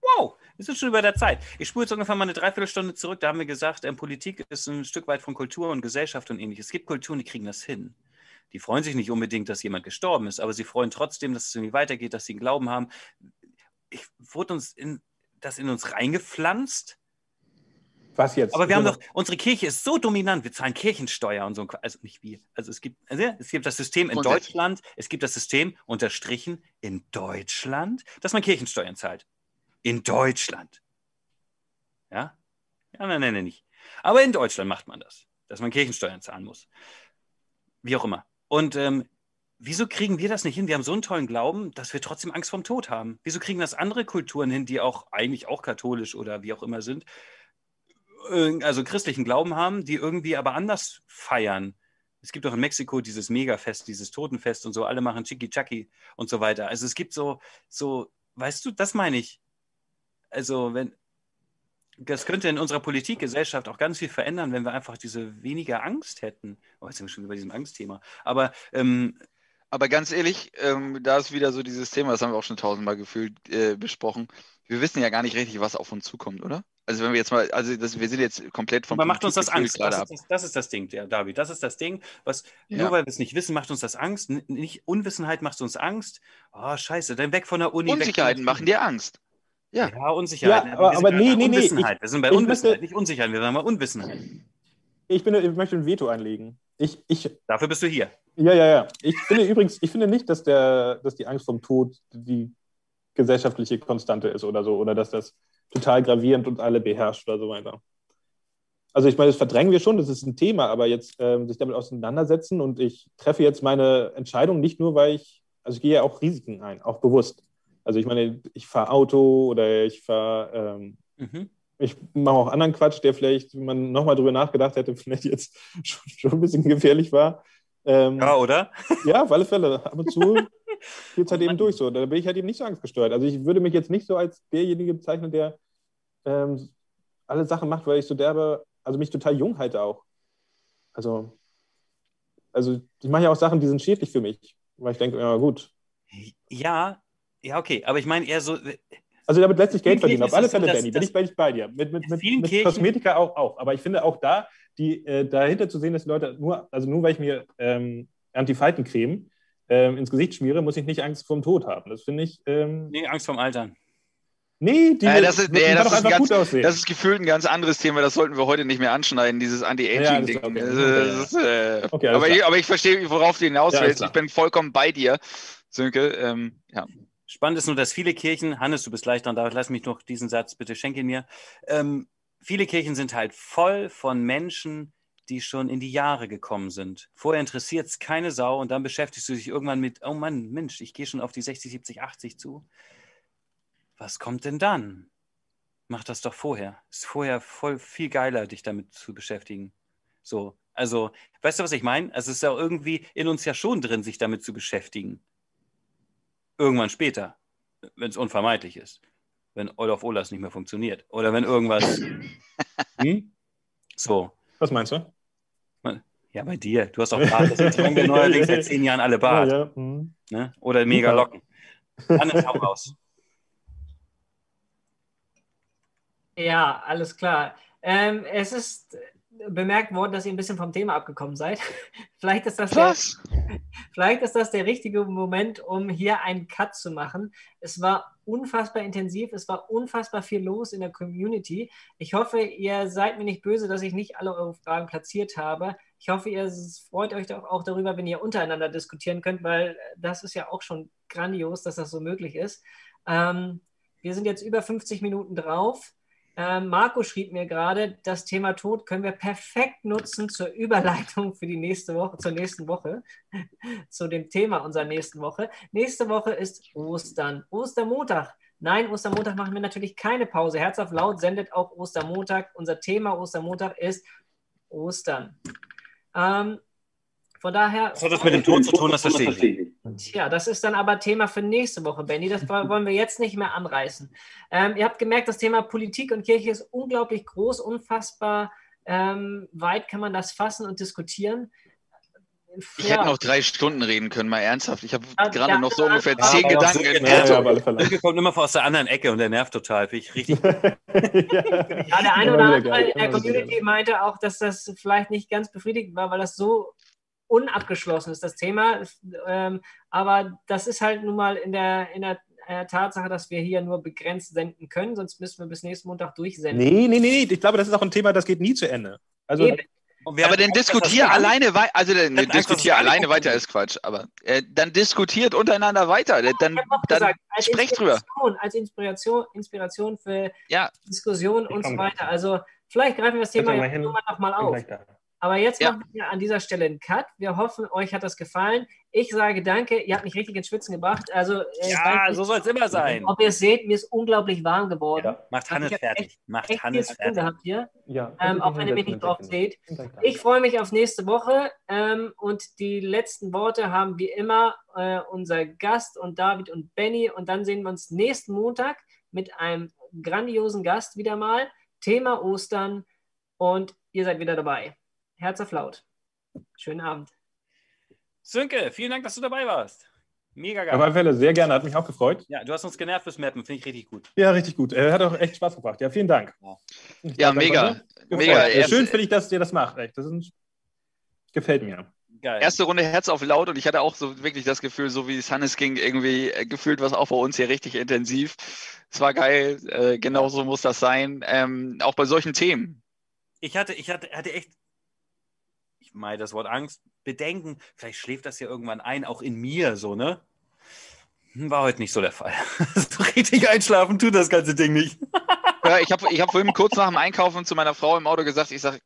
Wow, wir sind schon über der Zeit. Ich spule jetzt ungefähr mal eine Dreiviertelstunde zurück. Da haben wir gesagt, ähm, Politik ist ein Stück weit von Kultur und Gesellschaft und ähnliches. Es gibt Kulturen, die kriegen das hin. Die freuen sich nicht unbedingt, dass jemand gestorben ist, aber sie freuen trotzdem, dass es irgendwie weitergeht, dass sie einen Glauben haben. Ich, wurde uns in, das in uns reingepflanzt? Was jetzt? Aber wir haben doch, unsere Kirche ist so dominant, wir zahlen Kirchensteuer und so. Also nicht wir. Also es gibt, also es gibt das System in. Deutschland, es gibt das System unterstrichen in Deutschland, dass man Kirchensteuern zahlt. In Deutschland. Ja? Ja, nein, nein, nein, nicht. Aber in Deutschland macht man das, dass man Kirchensteuern zahlen muss. Wie auch immer. Und ähm, wieso kriegen wir das nicht hin? Wir haben so einen tollen Glauben, dass wir trotzdem Angst vorm Tod haben. Wieso kriegen das andere Kulturen hin, die auch eigentlich auch katholisch oder wie auch immer sind, also christlichen Glauben haben, die irgendwie aber anders feiern? Es gibt auch in Mexiko dieses Megafest, dieses Totenfest und so, alle machen Chicky-Chaki und so weiter. Also es gibt so, so, weißt du, das meine ich. Also, wenn, das könnte in unserer Politik, Gesellschaft auch ganz viel verändern, wenn wir einfach diese weniger Angst hätten. Oh, jetzt sind wir schon über diesem Angstthema. Aber ähm, Aber ganz ehrlich, ähm, da ist wieder so dieses Thema, das haben wir auch schon tausendmal gefühlt äh, besprochen. Wir wissen ja gar nicht richtig, was auf uns zukommt, oder? Also wenn wir jetzt mal, also das, wir sind jetzt komplett vom aber macht uns das Angst. Das ist das, das ist das Ding, ja, David. Das ist das Ding, was Ja. nur weil wir es nicht wissen, macht uns das Angst. N nicht Unwissenheit macht uns Angst. Oh, scheiße, dann weg von der Uni. der Unsicherheiten Schule. machen dir Angst. Ja. Ja, Unsicherheit. Ja, aber- wir aber sind nee, bei nee, nee, Unwissenheit. wir sind bei ich Unwissenheit, möchte- nicht Unsicherheit. Wir sagen mal Unwissenheit. Ich, bin, ich möchte ein Veto einlegen. Ich, ich, Dafür bist du hier. ja, ja, ja. Ich finde übrigens, ich finde nicht, dass, der, dass die Angst vom Tod die gesellschaftliche Konstante ist oder so, oder dass das total gravierend und alle beherrscht oder so weiter. Also ich meine, das verdrängen wir schon, das ist ein Thema, aber jetzt ähm, sich damit auseinandersetzen und ich treffe jetzt meine Entscheidung nicht nur, weil ich, also ich gehe ja auch Risiken ein, auch bewusst. Also ich meine, ich fahre Auto oder ich fahre ähm, Mhm. ich mache auch anderen Quatsch, der vielleicht, wenn man nochmal drüber nachgedacht hätte, vielleicht jetzt schon, schon ein bisschen gefährlich war. Ähm, Ja, oder? ja, auf alle Fälle. Ab und zu geht es halt eben durch so. Da bin ich halt eben nicht so angstgesteuert. Also ich würde mich jetzt nicht so als derjenige bezeichnen, der ähm, alle Sachen macht, weil ich so derbe, also mich total jung halte auch. Also, also ich mache ja auch Sachen, die sind schädlich für mich. Weil ich denke, ja gut. Ja, ja, okay. Aber ich meine eher so, Also damit lässt sich Geld verdienen, auf alle so, Fälle, dass- Danny. Bin ich, bin ich bei dir. Mit, mit, mit, mit Kirchen- Kosmetika auch, auch. Aber ich finde auch da, die äh, dahinter zu sehen, dass die Leute nur, also nur weil ich mir ähm, Antifaltencreme ähm, ins Gesicht schmiere, muss ich nicht Angst vor dem Tod haben. Das finde ich. Ähm, nee, Angst vorm Altern. nee, die, Äh, das ist- nee, das ist ganz- gut aussehen. Das ist gefühlt ein ganz anderes Thema, das sollten wir heute nicht mehr anschneiden, dieses Ja, Anti-Aging-Ding. klar, okay. Äh, Okay, aber, aber ich verstehe, worauf du hinaus Ja, willst. ich bin vollkommen bei dir, Sönke. Ähm, ja. Spannend ist nur, dass viele Kirchen, Hannes, du bist gleich dran, David, lass mich noch diesen Satz, bitte schenke ihn mir. Ähm, viele Kirchen sind halt voll von Menschen, die schon in die Jahre gekommen sind. Vorher interessiert es keine Sau und dann beschäftigst du dich irgendwann mit, oh Mann, Mensch, ich gehe schon auf die 60, 70, 80 zu. Was kommt denn dann? Mach das doch vorher. Ist vorher voll viel geiler, dich damit zu beschäftigen. So, also, weißt du, was ich meine? Also, es ist ja irgendwie in uns ja schon drin, sich damit zu beschäftigen. Irgendwann später, wenn es unvermeidlich ist. Wenn Olaf Olas nicht mehr funktioniert. Oder wenn irgendwas. hm? So. Was meinst du? Ja, bei dir. Du hast auch Bart. Deswegen tragen wir neuerdings seit zehn Jahren alle Bart. Ja, ja. hm. Ne? Oder mega. Locken. Hannes, hau raus. Ja, alles klar. Ähm, es ist bemerkt worden, dass ihr ein bisschen vom Thema abgekommen seid. Vielleicht ist das der, Was? Vielleicht ist das der richtige Moment, um hier einen Cut zu machen. Es war unfassbar intensiv, es war unfassbar viel los in der Community. Ich hoffe, ihr seid mir nicht böse, dass ich nicht alle eure Fragen platziert habe. Ich hoffe, ihr freut euch auch darüber, wenn ihr untereinander diskutieren könnt, weil das ist ja auch schon grandios, dass das so möglich ist. Ähm, wir sind jetzt über 50 Minuten drauf. Ähm, Marco schrieb mir gerade, das Thema Tod können wir perfekt nutzen zur Überleitung für die nächste Woche, zur nächsten Woche, zu dem Thema unserer nächsten Woche. Nächste Woche ist Ostern, Ostermontag. Nein, Ostermontag machen wir natürlich keine Pause. Herz auf laut sendet auch Ostermontag. Unser Thema Ostermontag ist Ostern. Ähm, von daher. Was hat das mit dem Tod zu tun? Das verstehe ich. Tja, das ist dann aber Thema für nächste Woche, Benny. Das wollen wir jetzt nicht mehr anreißen. Ähm, ihr habt gemerkt, das Thema Politik und Kirche ist unglaublich groß, unfassbar ähm, weit kann man das fassen und diskutieren. Ich hätte noch drei Stunden reden können, mal ernsthaft. Ich habe Ja, gerade ja, noch so ja, ungefähr ja, zehn auch Gedanken in Ja, ja. Sönke kommt immer aus der anderen Ecke und der nervt total. Finde ich richtig. Ja, der eine oder andere in der Community meinte auch, dass das vielleicht nicht ganz befriedigend war, weil das so unabgeschlossen ist, das Thema. Ähm, aber das ist halt nun mal in der, in der äh, Tatsache, dass wir hier nur begrenzt senden können, sonst müssen wir bis nächsten Montag durchsenden. Nee, nee, nee, nee. Ich glaube, das ist auch ein Thema, das geht nie zu Ende. Also, Eben. Aber dann Angst, dass das diskutier gar nicht- alleine weiter. Also dann diskutier alleine weiter ist Quatsch. Aber äh, dann diskutiert untereinander weiter. Dann, auch dann als sprecht drüber. Als Inspiration, Inspiration für Ja. Diskussionen und so weiter. Also vielleicht greifen wir das Thema ja hin. nochmal noch mal bin auf. Aber jetzt Ja. machen wir an dieser Stelle einen Cut. Wir hoffen, euch hat das gefallen. Ich sage danke. Ihr habt mich richtig ins Schwitzen gebracht. Also, äh, Ja, so soll es immer sein. ob ihr es seht, mir ist unglaublich warm geworden. Ja, Macht Hannes Ich hab fertig. Macht Echt Hannes fertig. gehabt hier. ja. Ähm, auch wenn ihr mich nicht drauf seht. Ich freue mich auf nächste Woche ähm, und die letzten Worte haben wie immer äh, unser Gast und David und Benny und dann sehen wir uns nächsten Montag mit einem grandiosen Gast wieder mal. Thema Ostern und ihr seid wieder dabei. Herz auf laut. Schönen Abend. Sönke, vielen Dank, dass du dabei warst. Mega Auf geil. alle Fälle sehr gerne, hat mich auch gefreut. Ja, du hast uns genervt fürs Mappen, finde ich richtig gut. Ja, richtig gut. Äh, hat auch echt Spaß gebracht. Ja, vielen Dank. Ja, hab mega. Mega. Äh, Schön finde ich, dass ihr das macht. Echt. Das ist, gefällt mir. Geil. Erste Runde Herz auf laut und ich hatte auch so wirklich das Gefühl, so wie es Hannes ging, irgendwie äh, gefühlt was auch bei uns hier richtig intensiv. Es war geil, äh, genau so muss das sein. Ähm, auch bei solchen Themen. Ich hatte, ich hatte, hatte echt, meine das Wort Angst, Bedenken, vielleicht schläft das ja irgendwann ein, auch in mir so, ne? Hm, War heute nicht so der Fall. so richtig einschlafen tut das ganze Ding nicht. Ja, ich habe ich hab vorhin kurz nach dem Einkaufen zu meiner Frau im Auto gesagt, ich sage,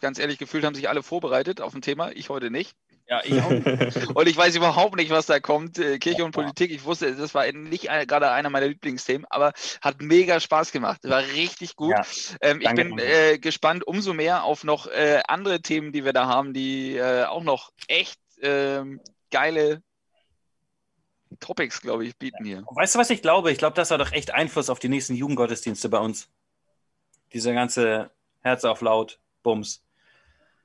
ganz ehrlich, gefühlt haben sich alle vorbereitet auf ein Thema, ich heute nicht. Ja, ich auch. nicht. Und ich weiß überhaupt nicht, was da kommt. Äh, Kirche und Politik, ich wusste, das war nicht ein- gerade einer meiner Lieblingsthemen, aber hat mega Spaß gemacht. War richtig gut. Ja, ähm, ich bin äh, gespannt umso mehr auf noch äh, andere Themen, die wir da haben, die äh, auch noch echt ähm, geile Topics, glaube ich, bieten hier. Weißt du, was ich glaube? Ich glaube, das hat doch echt Einfluss auf die nächsten Jugendgottesdienste bei uns. Dieser ganze Herz auf laut, Bums.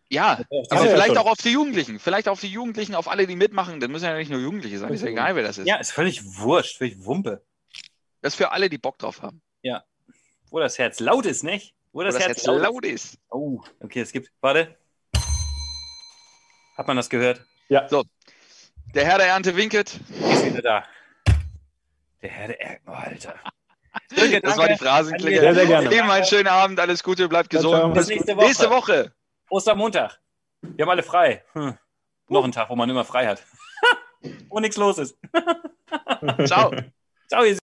Ja, Ja, aber ja, vielleicht schon. auch auf die Jugendlichen. Vielleicht auf die Jugendlichen, auf alle, die mitmachen. Das müssen ja nicht nur Jugendliche sein. Ist ja egal, wer das ist. Ja, ist völlig wurscht, völlig Wumpe. Das ist für alle, die Bock drauf haben. Wo das Herz laut ist, nicht? Wo Wo das, das Herz jetzt laut, laut ist. ist. Oh, okay, es gibt. Warte. Hat man das gehört? Ja. So. Der Herr der Ernte winket. Ist wieder da. Der Herr der Er- oh, Alter. Danke, Das war die danke. Phrasenklingel. Sehr, sehr gerne. Eben einen schönen Abend, alles Gute, bleibt gesund. Bis nächste Woche. Nächste Woche. Ostermontag. Wir haben alle frei. Hm. Noch ein Tag, wo man immer frei hat. Wo nichts los ist. Ciao. Ciao, ihr